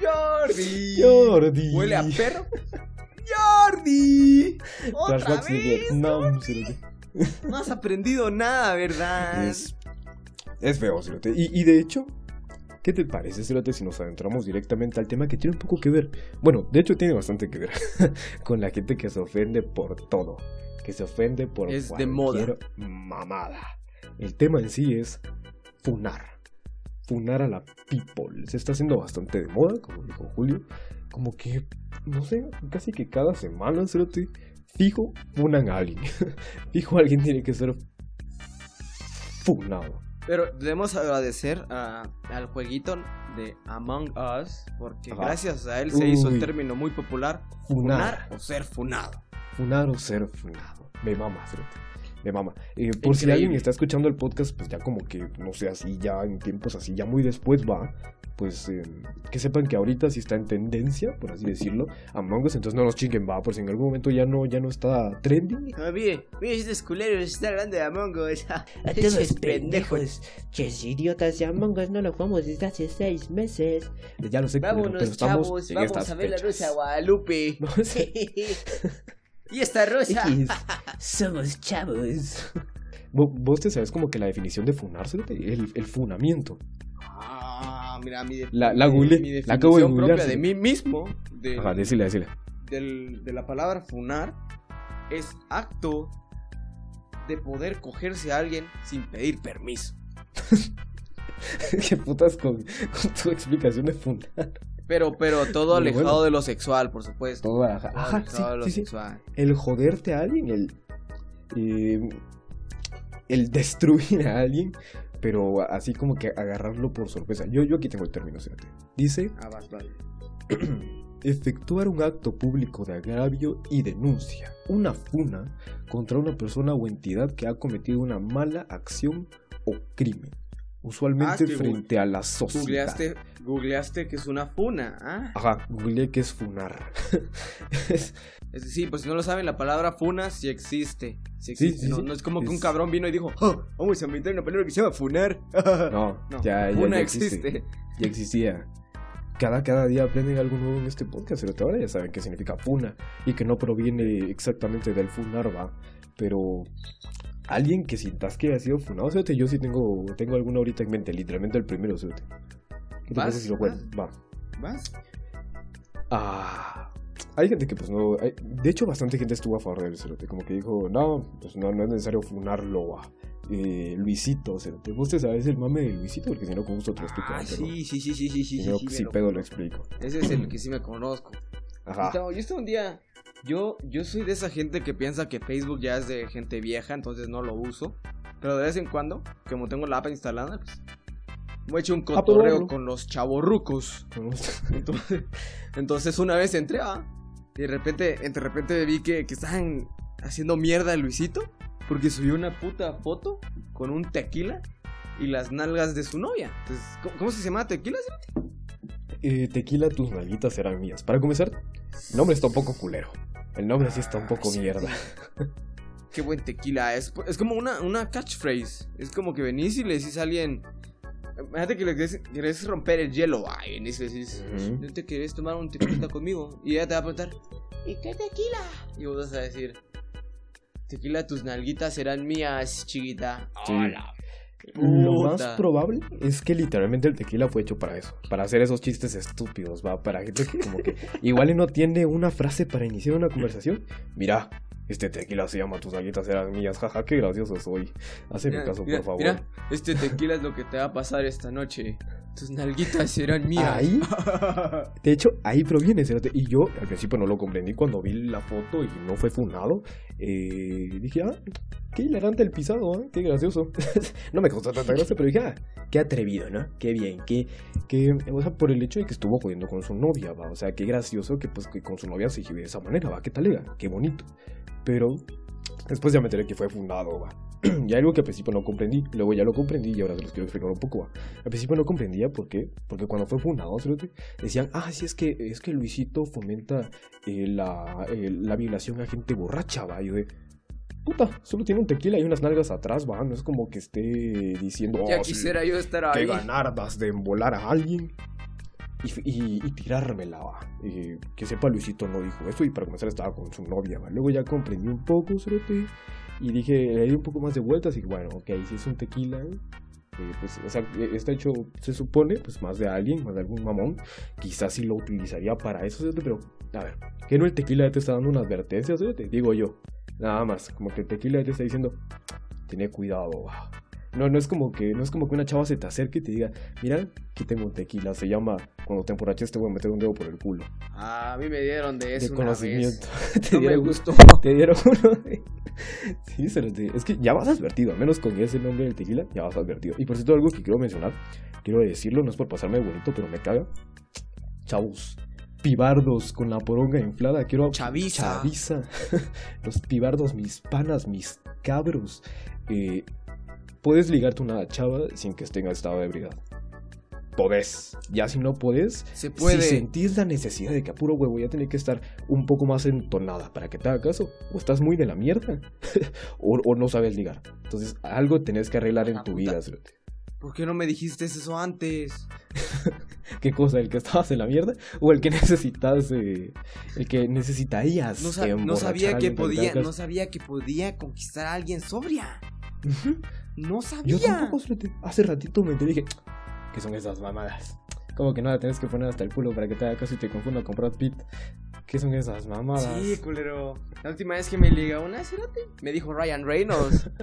Jordi. Jordi. Huele a perro. Jordi. Otra Flashbacks de vez. Vietnam, cerote. No has aprendido nada, ¿verdad? Es, es feo, cerote. Y, y de hecho, ¿qué te parece, cerote, si nos adentramos directamente al tema que tiene un poco que ver? Bueno, de hecho tiene bastante que ver con la gente que se ofende por todo. Que se ofende por Es de moda. cualquier mamada. El tema en sí es funar. Funar a la people. Se está haciendo bastante de moda, como dijo Julio. Como que, no sé, casi que cada semana, cerote, fijo, funan a alguien. fijo, alguien tiene que ser funado. Pero debemos agradecer a- al jueguito de Among Us, porque Ajá. gracias a él se hizo el término muy popular, Funar. funar o ser funado. Funar o ser funado. Me mama, cerote. Me mama. Eh, por si alguien está escuchando el podcast, pues ya como que, no sé, así ya en tiempos así, ya muy después va. Pues eh, que sepan que ahorita sí está en tendencia, por así decirlo, Among Us, entonces no nos chinguen, va, por si en algún momento ya no, ya no está trending. Ah, mire, mire, estos culeros están hablando de Among Us. A Esos todos pendejos. Que es idiotas de Among Us no lo jugamos desde hace seis meses. Ya lo sé, Vámonos, pero estamos chavos, en vamos estas a ver la fechas. Rosa de Guadalupe. No sé. y esta rosa. X. Somos chavos. Vo- Vos te sabes como que la definición de funar, cerote? el, el funamiento. Ah, mira, mi, La- la mi- googleé, mi la acabo de definición propia de mí mismo, de, Ajá, decile, decile. del- de la palabra funar, es acto de poder cogerse a alguien sin pedir permiso. ¿Qué putas con, con tu explicación de funar? Pero, pero todo alejado bueno. de lo sexual, por supuesto. Todo, ajá, Todo ajá, alejado de lo sí, sí, sí. sexual. El joderte a alguien, el. eh, el destruir a alguien, pero así como que agarrarlo por sorpresa. Yo, yo aquí tengo el término, fíjate. Dice: Ah, vas, vale. efectuar un acto público de agravio y denuncia, una funa contra una persona o entidad que ha cometido una mala acción o crimen, Ah, usualmente que frente a la sociedad. Googleaste, que es una funa, ¿ah? Ajá, googleé que es funar. Es- decir, pues si no lo saben, la palabra funa sí existe. Sí Sí, existe. sí, no, sí. no es como que un cabrón vino y dijo, "Oh, vamos a inventar una palabra que se llama funar. no, No, ya, funa ya existe. Ya existía. Cada, cada día aprenden algo nuevo en este podcast, pero ahora ya saben qué significa funa y que no proviene exactamente del funar, va. Pero alguien que sientas que ha sido funado, ¿sabes? yo sí tengo, tengo alguno ahorita en mente, literalmente el primero, ¿sabes? ¿Qué te parece si lo cuento? Va. ¿Vas? Ah, hay gente que pues no... hay- de hecho, bastante gente estuvo a favor del cerote. Como que dijo, no, pues no, no es necesario funarlo a eh, Luisito, cerote. Vos te sabes el mame de Luisito, porque si no, con gusto te lo explico. Ah, pero sí, sí, sí, sí, sí, sí. si no, sí, pedo lo explico. Ese es el que sí me conozco. Ajá. Yo estaba un día. Yo, yo soy de esa gente que piensa que Facebook ya es de gente vieja, entonces no lo uso. Pero de vez en cuando, como tengo la app instalada, pues. Me he hecho un Ah, cotorreo probarlo. con los chavorrucos. Entonces, entonces una vez entré a. Y de repente, de repente vi que, que estaban haciendo mierda a Luisito. Porque subió una puta foto con un tequila y las nalgas de su novia. Entonces, ¿cómo, cómo se llama tequila? Eh, tequila, tus nalguitas serán mías. Para comenzar, el nombre está un poco culero. El nombre sí está un poco Ah, sí, mierda. Qué buen tequila es. Es como una, una catchphrase. Es como que venís y le decís a alguien. Imagínate que le querés romper el hielo. Ay, venís y le decís. Ujú. ¿No te querés tomar un tequila conmigo? Y ella te va a preguntar. ¿Y qué tequila? Y vos vas a decir. Tequila, tus nalguitas serán mías, chiquita. Sí. Hola. Lo más probable es que literalmente el tequila fue hecho para eso, para hacer esos chistes estúpidos, va, para gente que como que igual y no tiene una frase para iniciar una conversación. Mira, este tequila se llama tus nalguitas eran mías, jaja, qué gracioso soy. Hazme Mira, caso, mira, por favor. mira, este tequila es lo que te va a pasar esta noche. Tus nalguitas serán mías. Ahí, de hecho, ahí proviene, cerote. Y yo al principio no lo comprendí cuando vi la foto y no fue funado. Eh, dije, ah, qué hilarante el pisado, ¿ah? qué gracioso. no me causó tanta gracia, pero dije, ah, qué atrevido, ¿no? Qué bien, qué, qué, o sea, por el hecho de que estuvo jodiendo con su novia, va. O sea, qué gracioso que pues que con su novia se lleve de esa manera, va, qué talega, qué bonito. Pero después ya me enteré que fue fundado, va. y algo que al principio no comprendí, luego ya lo comprendí y ahora se los quiero explicar un poco. Al principio no comprendía por qué, porque cuando fue fundado, decían, ah, sí, es que, es que Luisito fomenta eh, la, eh, la violación a gente borracha, va. Y yo de, puta, solo tiene un tequila y unas nalgas atrás, va. No es como que esté diciendo, Ya oh, sí, quisiera yo estar que ahí. ganardas de embolar a alguien y, y, y tirármela, va. Eh, que sepa, Luisito no dijo eso y para comenzar estaba con su novia, va. Luego ya comprendí un poco, cerote, y dije, le di un poco más de vueltas y bueno, ok, si es un tequila, eh, pues, está hecho, se supone, pues más de alguien, más de algún mamón, quizás sí lo utilizaría para eso, cerote, pero, a ver, que no el tequila te está dando una advertencia, cerote? digo yo, nada más, como que el tequila te está diciendo, ten cuidado. No, no es como que, no es como que una chava se te acerque y te diga, mira, aquí tengo un tequila, se llama, cuando te te voy a meter un dedo por el culo. Ah, a mí me dieron de de eso una vez. conocimiento. te, No me dieron, gustó. te dieron uno de- Sí, se los di- Es que ya vas advertido, al menos con ese nombre del tequila, ya vas advertido. Y por cierto, algo que quiero mencionar, quiero decirlo, no es por pasarme de bonito, pero me caga. Chavos, pibardos con la poronga inflada, quiero... Chaviza. Chaviza. Los pibardos, mis panas, mis cabros. Eh, puedes ligarte una chava sin que esté en estado de ebriedad. Podés. Ya si no podés, Se puede. si sentís la necesidad de que a puro huevo ya tiene que estar un poco más entonada para que te haga caso, o estás muy de la mierda, o, o no sabes ligar. Entonces, algo tenés que arreglar en Ah, tu puta. vida, cerote. ¿Por qué no me dijiste eso antes? ¿Qué cosa? ¿El que estabas en la mierda? ¿O el que necesitas, eh, el que necesitarías? No, sa- no sabía que podía, no sabía que podía conquistar a alguien sobria. No sabía. Yo tampoco, cerote. Hace ratito me enteré y dije, ¿qué son esas mamadas? Como que no la tienes que poner hasta el culo para que te haga caso y te confunda con Brad Pitt. ¿Qué son esas mamadas? Sí, culero. La última vez que me liga una cerote, me dijo Ryan Reynolds.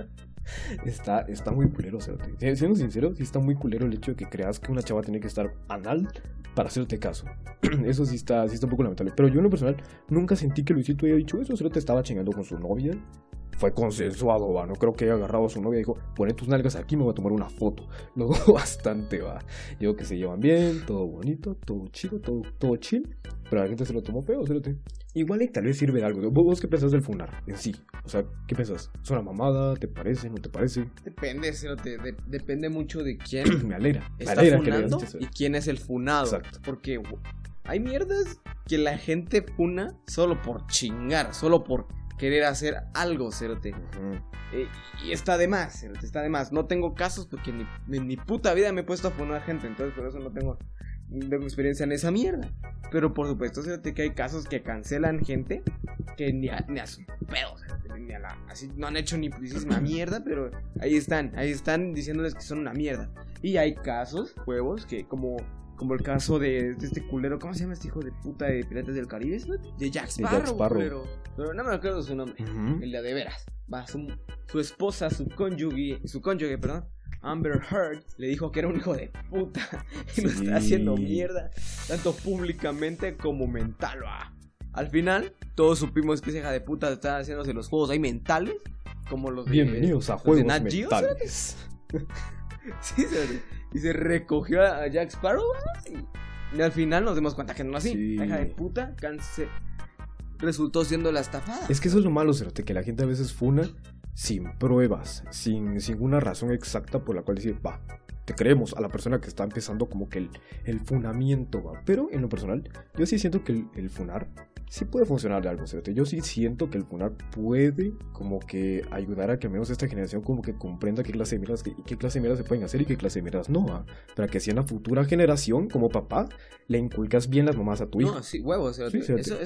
Está, está muy culero, cerote. Si- Siendo sincero, sí está muy culero el hecho de que creas que una chava tiene que estar anal para hacerte caso. Eso sí está, sí está un poco lamentable. Pero yo en lo personal nunca sentí que Luisito haya dicho eso. Cerote estaba chingando con su novia. Fue consensuado, va. No creo que haya agarrado a su novia y dijo, pone tus nalgas aquí, me voy a tomar una foto. Lo dudo bastante, va. Yo que se llevan bien, todo bonito, todo chido, todo, todo chill. Pero la gente se lo tomó feo, cerote. Igual y tal vez sirve de algo. ¿Vos, qué pensás del funar en sí? O sea, ¿qué pensás? ¿Es una mamada? ¿Te parece? ¿No te parece? Depende, cerote, de- depende mucho de quién Me alegra. Me está alegra funando y quién es el funado. Exacto. Porque hay mierdas que la gente funa solo por chingar, solo por querer hacer algo, cerote. Eh, y está de más, cerote, está de más. No tengo casos porque ni, en mi puta vida me he puesto a funar gente, entonces por eso no tengo, no tengo experiencia en esa mierda. Pero por supuesto, cerote, que hay casos que cancelan gente que ni a, ni a su pedo, cerote, ni a la, así no han hecho ni putísima mierda, pero ahí están, ahí están diciéndoles que son una mierda. Y hay casos, huevos, que como como el caso de, de este culero, ¿cómo se llama este hijo de puta de Piratas del Caribe? De Jack De Jack Sparrow, Sparrow. culero. Pero no me acuerdo su nombre. El de de veras. Va, su, su esposa, su cónyuge, su cónyuge, perdón, Amber Heard, le dijo que era un hijo de puta. Y lo Sí. está haciendo mierda, tanto públicamente como mental, va. Al final, todos supimos que esa hija de puta está haciéndose los juegos ahí mentales, como los de... Bienvenidos a los de Juegos Nat Geo, Mentales. Sí, se- y se recogió a Jack Sparrow, y, al final nos dimos cuenta que no así. Sí. Hija de puta cáncer, resultó siendo la estafada. Es que eso es lo malo, Cerote, que la gente a veces funa sin pruebas, sin, sin una razón exacta por la cual decir, va, te creemos a la persona que está empezando como que el, el funamiento, va. Pero en lo personal, yo sí siento que el, el funar sí puede funcionar de algo, Cerote. Yo sí siento que el funar puede como que ayudar a que al menos esta generación como que comprenda qué clase de mierdas, qué, qué clase de mierdas se pueden hacer y qué clase de mierdas no, va. Para que si en la futura generación, como papá, le inculcas bien las mamás a tu hijo. No, sí, huevos. Sí. Eso, eso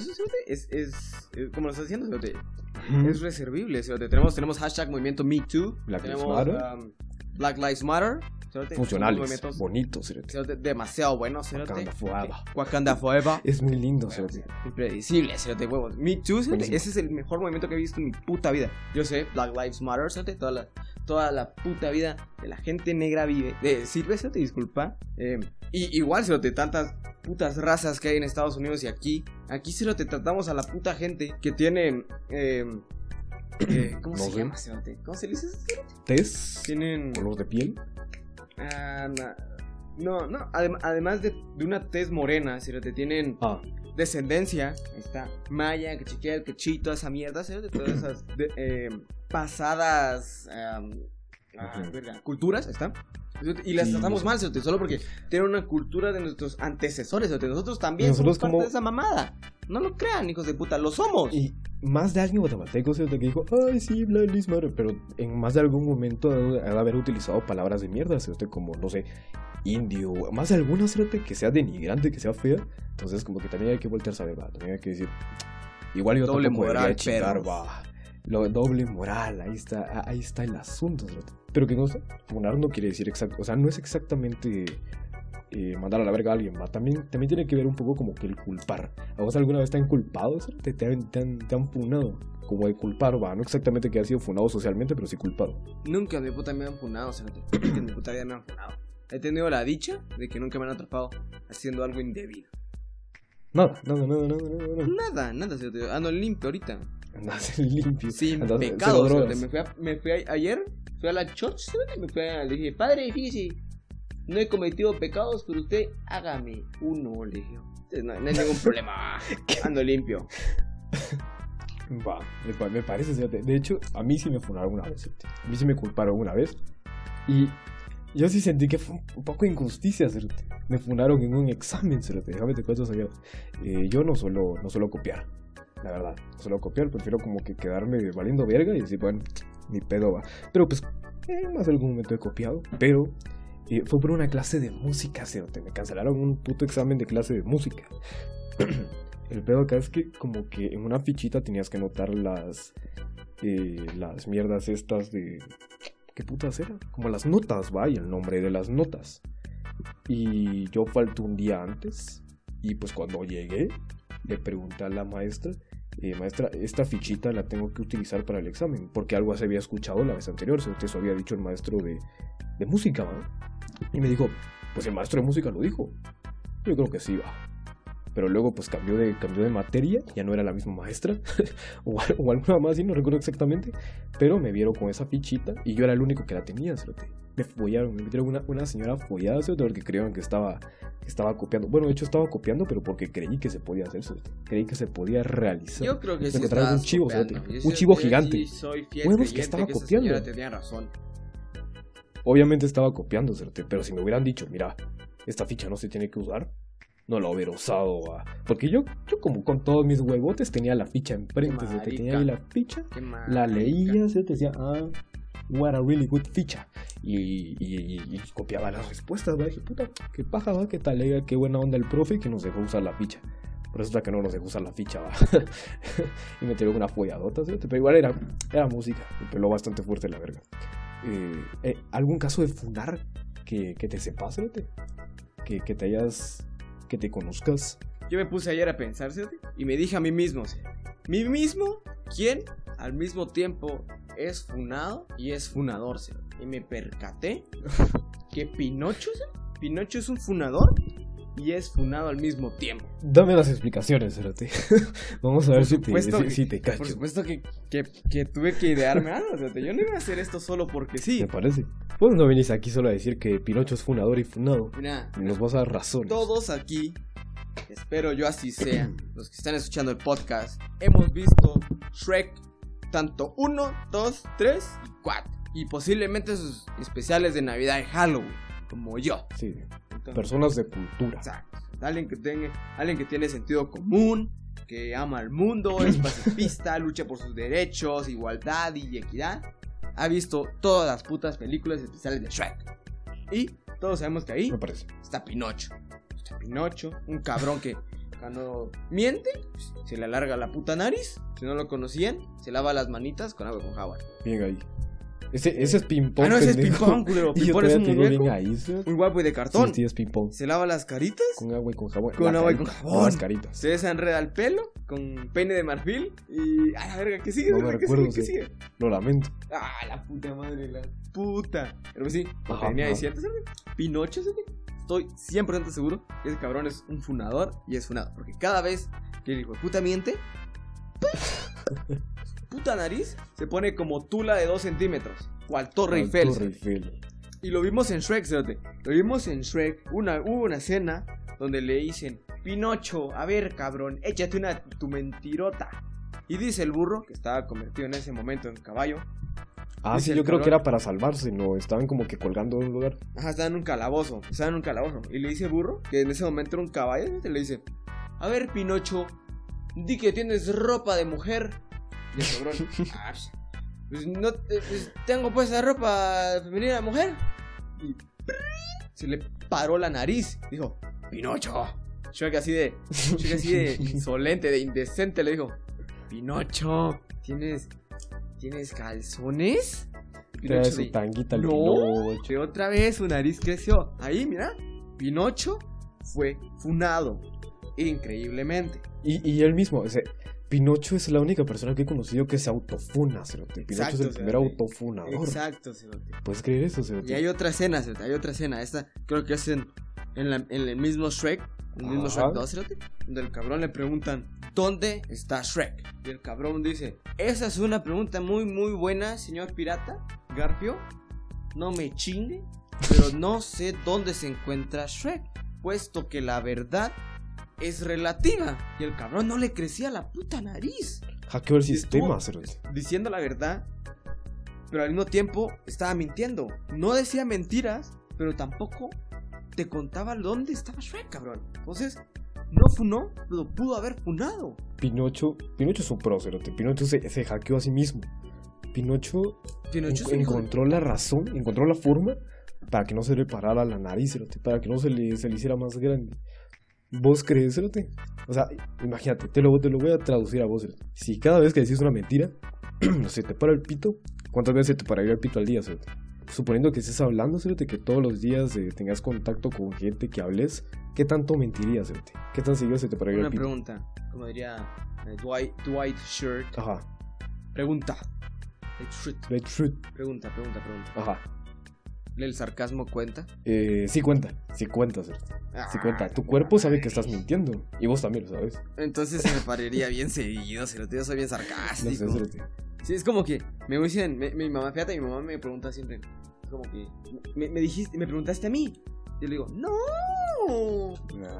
es, es, es- como lo estás diciendo, Ujú. es reservible, cerote. Tenemos, tenemos hashtag movimiento MeToo, Black Lives Matter. um, Black Lives Matter, cerote. Funcionales, bonitos, Cerote. cerote, demasiado buenos, cerote. Wakanda forever. Wakanda Forever. Es muy lindo, cerote. Impredecible, cerote, huevos. Me Too, cerote, ese es el mejor movimiento que he visto en mi puta vida. Yo sé, Black Lives Matter, cerote, toda la, toda la puta vida de la gente negra vive. Eh, sirve, cerote, disculpa. Eh, y igual, cerote, tantas putas razas que hay en Estados Unidos y aquí. Aquí, cerote, tratamos a la puta gente que tiene... eh, eh, ¿Cómo No se sé. llama? ¿Cómo se le dice? Tez, Tienen... color de piel. Ah, no, no, adem- además de, de una tez morena, cerote, tienen Ah, descendencia, está Maya, Cachiquel, Quechí, toda esa mierda, ¿sí? de todas esas de- eh, pasadas am, ah, verga, culturas, está. Y las Sí, tratamos mal, ¿sí? solo porque tienen una cultura de nuestros antecesores, ¿sí? nosotros también Nosotros somos parte de esa mamada. No lo crean, hijos de puta, lo somos. y más de alguien guatemalteco, cerote, que dijo, ay, sí, Black Lives Matter, pero en más de algún momento ha de haber utilizado palabras de mierda, cerote, como, no sé, indio, más de alguna, cerote, que sea denigrante, que sea fea. Entonces, como que también hay que voltearse a ver, va. También hay que decir, igual yo Doble tampoco moral, chingar, va. Lo doble moral, ahí está, ah, ahí está el asunto, cerote. Pero que no funar no quiere decir exacto, o sea, no es exactamente eh, mandar a la verga a alguien. También, también tiene que ver un poco como que el culpar. ¿A vos alguna vez te han culpado? ¿Te, han, te, han, te han? Como de culpar, va. No exactamente que ha sido funado socialmente, pero sí culpado. Nunca en mi puta me han funado, ¿sí? Nunca en mi puta vida me han funado. He tenido la dicha de que nunca me han atrapado haciendo algo indebido. Nada, nada, nada, nada, nada. nada. Nada, nada, ¿sí? ando limpio ahorita. Andas limpio. Sin Andas pecado, o sea, me fui, a- me fui a- ayer, fui a la church, ¿sí? me fui a, le dije, padre, fíjese, no he cometido pecados, pero usted hágame uno, le dije. No, no hay ningún problema, ando limpio. Va, me, pa- me parece, fíjate. De hecho, a mí sí me funaron una vez. fíjate. A mí sí me culparon una vez. Y yo sí sentí que fue un poco de injusticia, cerote. Me funaron en un examen. Déjame te cuento. Eh, yo no suelo, no suelo copiar, la verdad. No suelo copiar, prefiero como que quedarme valiendo verga y decir, bueno, ni pedo va. Pero pues, en más algún momento he copiado. Pero eh, fue por una clase de música. Me cancelaron un puto examen de clase de música. El pedo acá es que como que en una fichita tenías que anotar las eh, las mierdas estas de ¿qué putas era? Como las notas, va, y el nombre de las notas. Y yo falté un día antes y pues cuando llegué le pregunté a la maestra, eh, maestra, esta fichita la tengo que utilizar para el examen, porque algo se había escuchado la vez anterior, se- eso había dicho el maestro de, de música, ¿va? Y me dijo, pues el maestro de música lo dijo. Yo creo que sí, va. pero luego pues cambió de, cambió de materia, ya no era la misma maestra, o, o alguna más, y no recuerdo exactamente, pero me vieron con esa fichita y yo era el único que la tenía, cerote. Me follaron, me metieron una, una señora follada, cerote, porque creían que estaba, que estaba copiando. Bueno, de hecho estaba copiando, pero porque creí que se podía hacer, creí que se podía realizar. Yo creo que Me sí encontraron un chivo, Yo un sí- chivo sí gigante. soy fiel que estaba que copiando. señora tenía razón. Obviamente estaba copiando, pero si me hubieran dicho, mira, esta ficha no se tiene que usar, no la hubiera usado. ah. Porque yo, yo como con todos mis huevotes tenía la ficha enfrente, Qué cerote, tenía ahí la ficha, la leía, se te decía, ah, what a really good ficha. Y, y, y- y copiaba las respuestas, ¿va? Dije, puta, qué paja, ¿va? Qué tal, eh, qué buena onda el profe que nos dejó usar la ficha. Resulta que no nos dejó usar la ficha, y me tiró una folladota, pero igual era, era música, me peló bastante fuerte la verga. Eh, eh, ¿Algún caso de funar que, que te sepas, cerote? Que, que te hayas, que te conozcas. Yo me puse ayer a pensar. Y me dije a mí mismo, ¿sí? mí mismo, ¿quién al mismo tiempo es funado y es funador, ¿sí? Y me percaté que Pinocho. Pinocho es un funador y es funado al mismo tiempo. Dame las explicaciones, cerote. Vamos a ver si te, si, te cacho. Por supuesto que, que, que tuve que idearme algo, sea, yo no iba a hacer esto solo porque sí. Me parece. Vos no venís aquí solo a decir que Pinocho es funador y funado. Mira, nos vas a dar razones. todos aquí, espero yo así sean, los que están escuchando el podcast, hemos visto Shrek tanto 1, 2, 3 y 4. Y posiblemente sus especiales de Navidad y Halloween, como yo. Sí, Entonces, personas de cultura. Exacto. Alguien que, tenga, alguien que tiene sentido común, que ama al mundo, es pacifista, lucha por sus derechos, igualdad y equidad. Ha visto todas las putas películas especiales de Shrek. Y todos sabemos que ahí Me parece. está Pinocho. Está Pinocho, un cabrón que cuando miente, se le alarga la puta nariz. Si no lo conocían, se lava las manitas con agua con jabón. Bien ahí. Ese, ese es ping-pong. Ah, no, ese es ping-pong, culero. Ping-pong es un muñeco. Un guapo y de cartón. Sí, sí, es ping-pong. Se lava las caritas. Con agua y con jabón. Con La agua y con jabón. Las caritas. Se desenreda el pelo con peine de marfil. Y. ¡A la verga! ¿Qué sigue? No me ¿Qué recuerdo, sigue? ¿Qué sigue? Lo lamento. ¡Ah, la puta madre! La puta. Pero pues sí, Ajá, ajá. diciendo, ¿sabes? Pinocho, ¿sabes? Estoy 100% seguro que ese cabrón es un funador y es funado. Porque cada vez que el hijo de puta miente, puta nariz se pone como tula de 2 centímetros. Cual Torre Eiffel. Torre ¿sabes? Eiffel. Y lo vimos en Shrek, ¿sabes? Lo vimos en Shrek. Una, hubo una escena donde le dicen, Pinocho, a ver, cabrón, échate una tu mentirota. Y dice el burro, que estaba convertido en ese momento en caballo. Ah, sí, yo creo que era para salvarse, ¿no? Estaban como que colgando en un lugar. Ajá, estaba en un calabozo. Estaba en un calabozo. Y le dice burro, que en ese momento era un caballo, y le dice, a ver, Pinocho, di que tienes ropa de mujer. Y el cabrón, "Ah, pues, pues no, pues, tengo puesta ropa femenina de mujer. Y se le paró la nariz. Dijo, Pinocho. Shrek así de, Shrek así de insolente, de indecente, le dijo, Pinocho, ¿tienes, ¿tienes calzones? Trae Pinocho su de, tanguita no, Pinocho. otra vez su nariz creció. Ahí, mira, Pinocho fue funado. Increíblemente. Y, y él mismo, o sea, Pinocho es la única persona que he conocido que se autofuna, cerote. Pinocho Exacto, es el primer cerote. autofunador. Exacto, cerote. ¿Puedes creer eso, cerote? Y hay otra escena, cerote, hay otra escena. Esta creo que es en, en, la- en el mismo Shrek. El mismo. Shrek 2, cerote, Donde el cabrón le preguntan, ¿dónde está Shrek? Y el cabrón dice, esa es una pregunta muy, muy buena, señor pirata. Garfio, no me chingue, pero no sé dónde se encuentra Shrek. Puesto que la verdad es relativa. Y el cabrón no le crecía la puta nariz. Hackeó el sistema, diciendo la verdad, pero al mismo tiempo estaba mintiendo. No decía mentiras, pero tampoco te contaba dónde estaba Shrek, cabrón. Entonces, no funó, pero pudo haber funado. Pinocho, Pinocho es un pro, cerote. Pinocho se, se hackeó a sí mismo. Pinocho en- de- encontró la razón, encontró la forma para que no se le parara la nariz, para que no se le, se le hiciera más grande. ¿Vos crees, cerote? O sea, imagínate, te lo, te lo voy a traducir a vos, cerote. Si cada vez que decís una mentira, se te para el pito, ¿cuántas veces se te pararía el pito al día, cerote? Suponiendo que estés hablando, cerote, que todos los días eh, tengas contacto con gente que hables, ¿qué tanto mentirías, cerote? ¿Qué tan seguido se te pararía Una el pito? pregunta, como diría eh, Dwight, Dwight Shirt. Ajá, Pregunta. Eh, Shirt. the truth. Pregunta, pregunta, pregunta. Ajá. ¿El sarcasmo cuenta? Eh, sí cuenta, sí cuenta, cerote. Sí cuenta. Tu cuerpo sabe que estás mintiendo. Y vos también lo sabes. Entonces se me pararía bien seguido, cerote. Yo soy bien No sé, sarcástico. Sí, es como que me dicen, me- mi mamá, fíjate, mi mamá me pregunta siempre, como que, me, me dijiste, me preguntaste a mí. Yo le digo, no,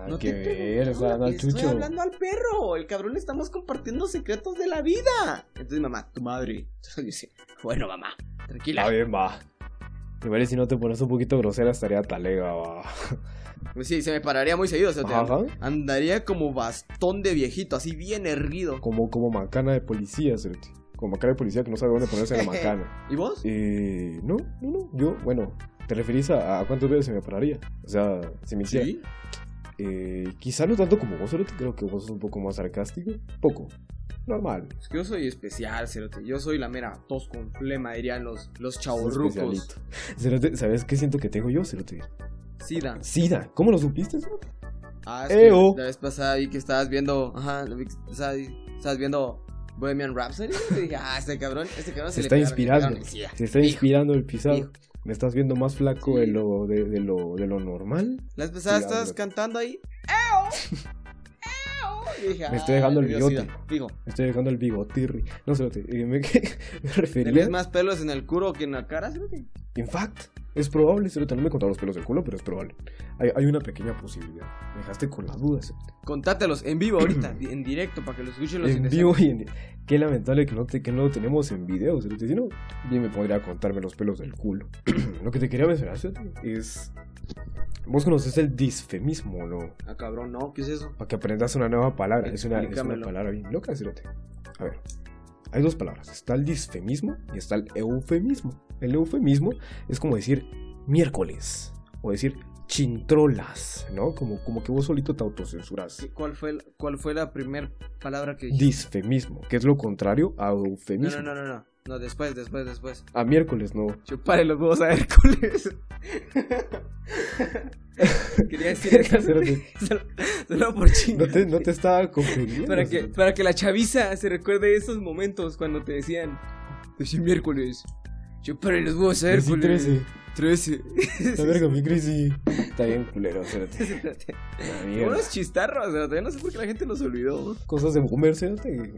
no que te ver, dando al estoy chucho. hablando al perro, el cabrón estamos compartiendo secretos de la vida. Entonces mamá, tu madre. Entonces dice, bueno mamá, tranquila. Está bien, va. Igual si no te pones un poquito grosera estaría talega, va. Pues sí, se me pararía muy seguido, o sea, te- Ajá. andaría como bastón de viejito, así bien erguido. Como, como macana de policía, cerote. Como macana de policía que no sabe dónde ponerse la macana. ¿Y vos? Eh, no, no, no. Yo, bueno, ¿te referís a, a cuántas veces se me pararía? O sea, si me hiciera. Sí. Eh, quizá no tanto como vos, cerote. Creo que vos sos un poco más sarcástico. Poco. Normal. Es que yo soy especial, cerote. Yo soy la mera tos con flema, dirían los, los chavorrucos. Cerote, ¿sabes qué siento que tengo yo, cerote? Sida. Sida. ¿Cómo lo supiste, cerote? Ah, es que Eo. la vez pasada vi que estabas viendo. Ajá, estabas, estabas viendo Bohemian Rhapsody. Y dije, ah, este cabrón, este cabrón se, Se le está pegaron- inspirando. pegaron. Se está inspirando el pisado. Me estás viendo más flaco Sí. de, lo, de, de lo, de lo normal. La vez pasada Sí, estabas hombre. cantando ahí. ¡Eo! Dije, Me estoy ah, dejando el bigote. SIDA. Fijo, Me estoy dejando el bigotirri. No sé, me, me refería. ¿tenés más pelos en el culo que en la cara, cerote? In fact, es probable, cerote. No me he contado los pelos del culo, pero es probable. Hay, hay una pequeña posibilidad. Me dejaste con la duda, cerote. Contátelos en vivo ahorita, en directo, para que lo escuchen los En vivo y en. Qué lamentable que no, te, que no lo tenemos en video, cerote. Si no, bien me podría contarme los pelos del culo. lo que te quería mencionar, cerote, es. Vos conoces el disfemismo, ¿no? Ah, cabrón, no, ¿qué es eso? Para que aprendas una nueva palabra. Es una, es una palabra bien loca, cerote. A ver. Hay dos palabras. Está el disfemismo y está el eufemismo. El eufemismo es como decir miércoles. O decir chintrolas, ¿no? Como, como que vos solito te autocensuras. ¿Qué- ¿Cuál fue, el- cuál fue la primera palabra que dijiste? Disfemismo, que es lo contrario a eufemismo. no, no, no, no. No, después, después, después. A miércoles no. Chupare los huevos a Hércules. Quería decir eso. Solo, solo por chingo. no, te, no te estaba comprendiendo. Para que, para que la chaviza se recuerde esos momentos cuando te decían, "Ese miércoles, chupare los huevos a Hércules. 13. 13. La verga, mi crisis. Está bien culero. La mierda. Unos chistarros, todavía no sé por qué la gente los olvidó. cosas de boomer, cerote.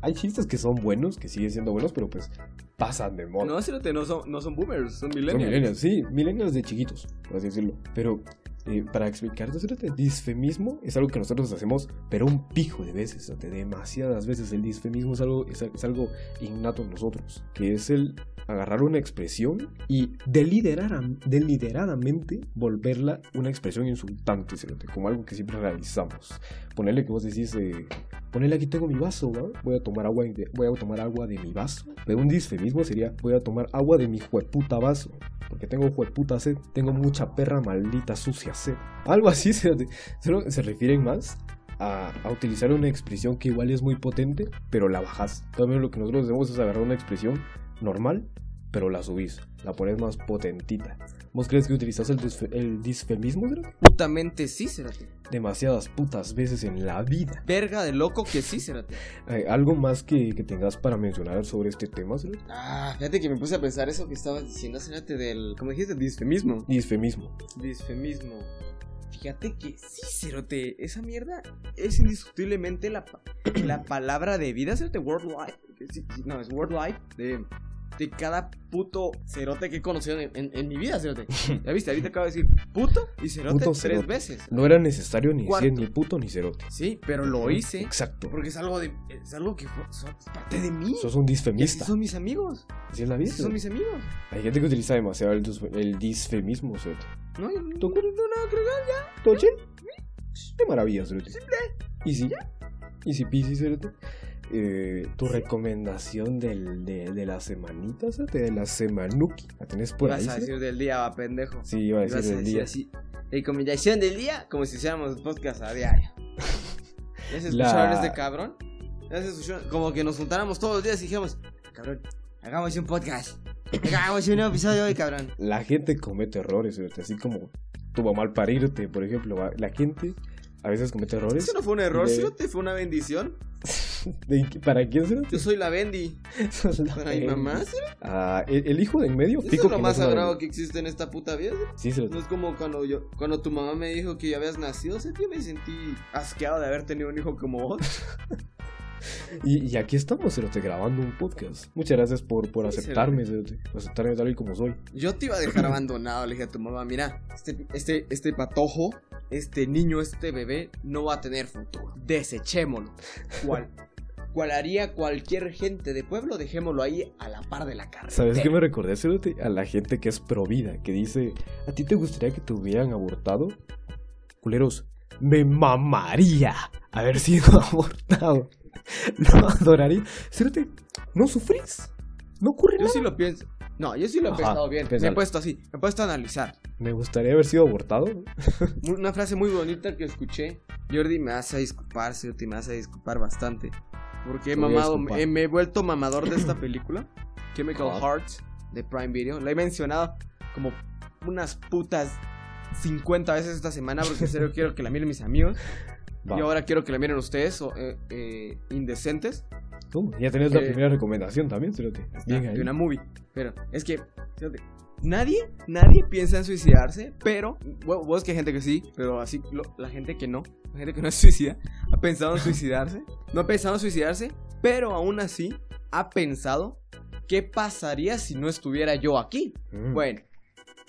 Hay chistes que son buenos, que siguen siendo buenos, pero pues pasan de moda. No, cerote, no son, no son boomers, son Son millennials. millennials, sí, millennials de chiquitos, por así decirlo. Pero eh, para explicarte, cerote, disfemismo es algo que nosotros hacemos, pero un pijo de veces, cerote, demasiadas veces. El disfemismo es algo, es, es algo innato en nosotros, que es el agarrar una expresión y deliberadamente volverla una expresión insultante, cerote, como algo que siempre realizamos. Ponerle que vos decís, eh, ponerle aquí tengo mi vaso, ¿va? voy a tomar agua de, voy a tomar agua de mi vaso. Pero un disfemismo sería, voy a tomar agua de mi jueputa vaso. Porque tengo jueputa sed, tengo mucha perra maldita sucia Algo así se, refieren más a, a utilizar una expresión que igual es muy potente, pero la bajas. También lo que nosotros hacemos es agarrar una expresión normal, pero la subís, la pones más potentita. ¿Vos crees que utilizas el, el disfemismo? cerote? Putamente sí, cerote. Demasiadas putas veces en la vida. Verga de loco que sí, cerote. Eh, ¿Algo más que, que tengas para mencionar sobre este tema? cerote? Ah, fíjate que me puse a pensar eso que estabas diciendo, cerote, del, ¿cómo dijiste? Disfemismo. Disfemismo. Disfemismo. Fíjate que sí, cerote, esa mierda es indiscutiblemente la, pa- la palabra de vida, cerote, worldwide. No, es worldwide de, de cada puto cerote que he conocido en, en- en mi vida, cerote. Ya viste, ahorita acabo de decir puto y cerote Puto tres cerote. veces. No era necesario ni Cuarto. decir ni puto ni cerote. Sí, pero lo hice Exacto. porque es algo de es algo que son parte de mí. Sos un disfemista. son mis amigos. Así es la vida. Son mis amigos. Hay gente que utiliza demasiado el, el disfemismo, cerote. No, yo no, ¿Tú no, no, que ¿Todo chill? De maravilla, cerote. Y sí. Y sí, pisi, cerote. Eh, tu recomendación del, de, de la semanita, cerote, de la semanuki. ¿La tenés por ahí? Vas a decir del día, va pendejo. Sí, iba a decir a el decir día. así. Recomendación del día, como si hiciéramos podcast a diario. ¿Ya se La- este cabrón? ¿Ya se escucharon? Como que nos juntáramos todos los días y dijimos, cabrón, hagamos un podcast. Hagamos un nuevo episodio hoy, cabrón. La gente comete errores, así como tu mamá al parirte, por ejemplo. La gente a veces comete errores. Eso no fue un error, De-. ¿Te fue una bendición? ¿De qué- ¿Para quién será? Yo soy la Bendy. La Para mi mamá, ¿sí? Ah, el, el hijo de en medio, Eso fijo es lo más sagrado que existe en esta puta vida. Sí, se lo- No es como cuando yo, cuando tu mamá me dijo que ya habías nacido, ese tío me sentí asqueado de haber tenido un hijo como vos. Y, y aquí estamos, Cerote, grabando un podcast. Muchas gracias por, por Sí, aceptarme, Cerote, aceptarme tal y como soy. Yo te iba a dejar abandonado, le dije a tu mamá, mira, este, este, este patojo, este niño, este bebé, no va a tener futuro. Desechémoslo. ¿Cuál? ¿Cuál haría cualquier gente de pueblo? Dejémoslo ahí a la par de la carretera. ¿Sabes qué me recordé, Cerote? A la gente que es pro vida, que dice, ¿a ti te gustaría que te hubieran abortado? Culeros, me mamaría haber sido abortado. Lo adoraría. Cerote, no sufrís. No ocurre Yo nada. sí lo pienso. No, yo sí lo he Ajá, pensado bien. Me he puesto así, me he puesto a analizar. Me gustaría haber sido abortado. Una frase muy bonita que escuché. Jordi, me a disculpar, Cerote, me a disculpar bastante. Porque he mamado, eh, me he vuelto mamador de esta película. Chemical Ajá. Hearts de Prime Video. La he mencionado como unas putas 50 veces esta semana porque en serio quiero que la miren mis amigos. Va. Y ahora quiero que la miren ustedes, o, eh, eh, indecentes. Tú, ya tenés la Eh, primera recomendación también, Cerote. De una movie. Pero es que, fíjate, nadie, nadie piensa en suicidarse, pero, bueno, vos que hay gente que sí, pero así, lo- la gente que no, la gente que no se suicida, ha pensado en suicidarse, no ha pensado en suicidarse, pero aún así ha pensado, ¿qué pasaría si no estuviera yo aquí? Mm. Bueno,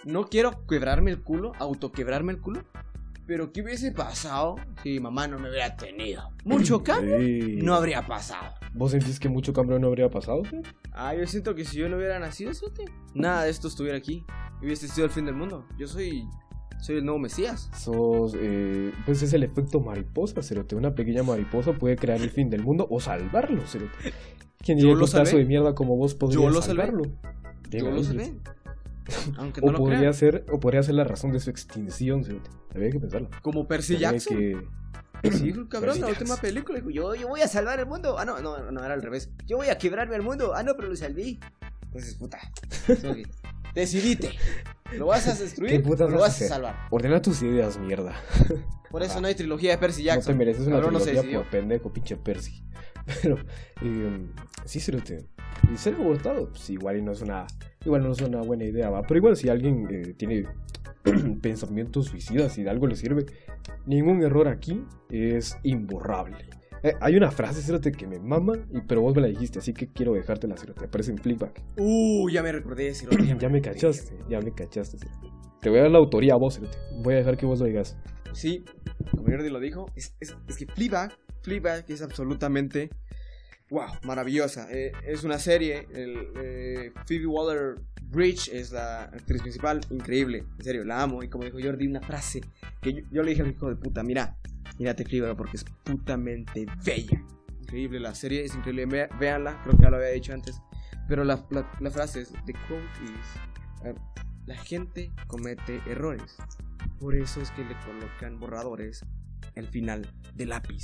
no quiero quebrarme el culo, autoquebrarme el culo, pero ¿qué hubiese pasado si mamá no me hubiera tenido? Mucho cambio Sí. no habría pasado. ¿Vos sentís que mucho cambio no habría pasado? sí? Ah, yo siento que si yo no hubiera nacido, Sote, nada de esto estuviera aquí. Hubiese sido el fin del mundo. Yo soy. Soy el nuevo Mesías. Sos, eh, pues es el efecto mariposa, Cerote. Una pequeña mariposa puede crear el fin del mundo o salvarlo, Cerote. ¿Quién Yo diría lo un salvé. de mierda como vos podría lo salvé. salvarlo? Yo lo salvé. Aunque O no lo podría crean. ser, o podría ser la razón de su extinción, Cerote. Había que pensarlo. Como Percy Había Jackson. que- Sí, cabrón, la última Jackson. película. Dijo, yo, yo voy a salvar el mundo. Ah, no, no, no, era al revés. Yo voy a quebrarme el mundo. Ah, no, pero lo salví. Entonces, puta. Soy- Decidite. ¿Lo vas a ¿Qué destruir o lo vas a vas a hacer? salvar? Ordena tus ideas, mierda. Por eso no hay trilogía de Percy No te Jackson. mereces una Cabrón se trilogía por pendejo, pinche Percy. Pero, eh, sí, Cerote. Y ser abortado, pues igual y no es una, igual no es una buena idea, va. Pero igual si alguien eh, tiene pensamientos suicidas y de algo le sirve, ningún error aquí es imborrable. Eh, hay una frase, Cerote, que me mama, y, pero vos me la dijiste, así que quiero dejártela, Cerote. Aparece en Flickback. Uh, ya me recordé de ese Ya me cachaste, ya me cachaste, Cerote. Te voy a dar la autoría a vos, Cerote. Voy a dejar que vos lo digas. Sí, como Jordi lo dijo, es, es, es que Fleabag, Fleabag es absolutamente, wow, maravillosa. Eh, es una serie, el, eh, Phoebe Waller-Bridge es la actriz principal, increíble, en serio, la amo. Y como dijo Jordi, una frase que yo, yo le dije al hijo de puta, mira, mírate Fleabag porque es putamente bella. Increíble, la serie es increíble, véanla, creo que ya lo había dicho antes. Pero la, la, la frase es, the quote is, la gente comete errores. Por eso es que le colocan borradores al final del lápiz.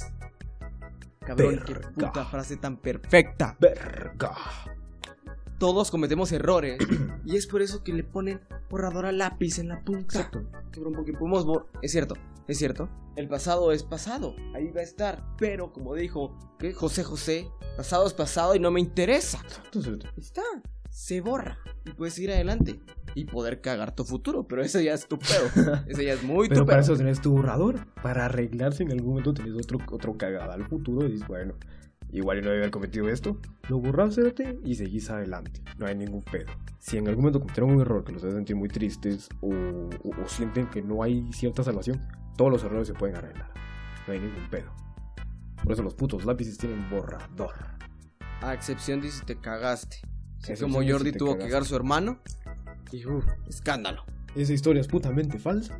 Cabrón, qué Verga. puta frase tan perfecta. Verga. Todos cometemos errores y es por eso que le ponen borrador al lápiz en la punta. Cabrón, porque podemos bor- Es cierto, es cierto. El pasado es pasado, ahí va a estar. Pero como dijo ¿qué? José José, pasado es pasado y no me interesa. Exacto, está, se borra y puedes seguir adelante y poder cagar tu futuro. Pero ese ya es tu pedo. Ese ya es muy Pero tu para pedo. eso tenés tu borrador. Para arreglarse en algún momento tenés otro, otro cagada al futuro y dices, bueno, igual no debe haber cometido esto. Lo borras, cerote, y seguís adelante. No hay ningún pedo. Si en algún momento cometieron un error que los hace sentir muy tristes o, o- o sienten que no hay cierta salvación, todos los errores se pueden arreglar. No hay ningún pedo. Por eso los putos lápices tienen borrador. A excepción de si te cagaste. Así como si Jordi tuvo que cagar a su hermano. Y uf, escándalo. Esa historia es putamente falsa,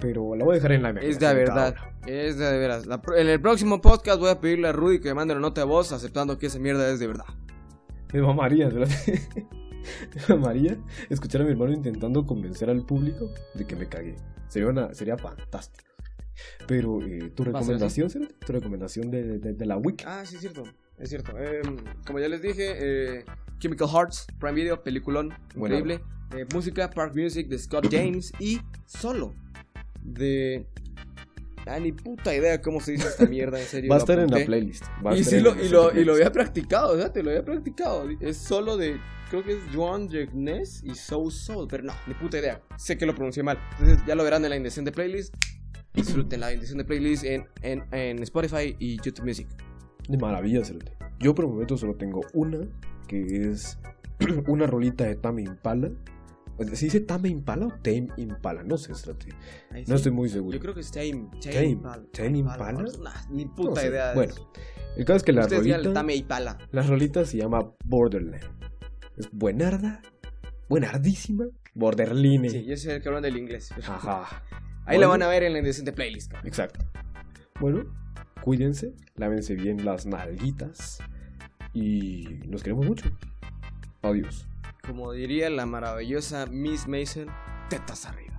pero la voy a dejar en la Es de verdad. Es de veras. La en el próximo podcast voy a pedirle a Rudy que me mande una nota de voz aceptando que esa mierda es de verdad. Me mamaría, cerote. Me mamaría escuchar a mi hermano intentando convencer al público de que me cagué. Sería, una, sería fantástico. Pero, eh, ¿tu recomendación, cerote? ¿Tu recomendación de, de- de la week? Ah, sí, es cierto. Es cierto. Em, como ya les dije, eh, Chemical Hearts, Prime Video, peliculón, increíble. Eh, música, Park Music de Scott James y Solo de Ah, ni puta idea cómo se dice esta mierda, en serio. Va a estar en la playlist. va a Y estar sí, lo, y, lo, y lo había practicado, fíjate, lo había practicado. Es solo de, creo que es Joan Jegnes y So Soul, pero no, ni puta idea. Sé que lo pronuncié mal. Entonces ya lo verán en la indicación de playlist. Disfruten la indicación de playlist en, en, en Spotify y YouTube Music. De maravilla, cerote. Yo por el momento solo tengo una, que es una rolita de Tame Impala. ¿Se dice Tame Impala o Tame Impala? No sé, No estoy muy seguro. Yo creo que es Tame. Tame, Impala. Tame Impala. Nah, ni No puta sé. idea. de Bueno, el caso es que la rolita, Tame Impala. la rolita se llama Borderland. Es buenarda, buenardísima, Borderline. Sí, yo el que habla del inglés. Ajá. Ahí la van a ver en la indicación de playlist. Exacto. Bueno, cuídense, lávense bien las nalguitas y los queremos mucho. Adiós. Como diría la maravillosa Miss Mason, tetas arriba.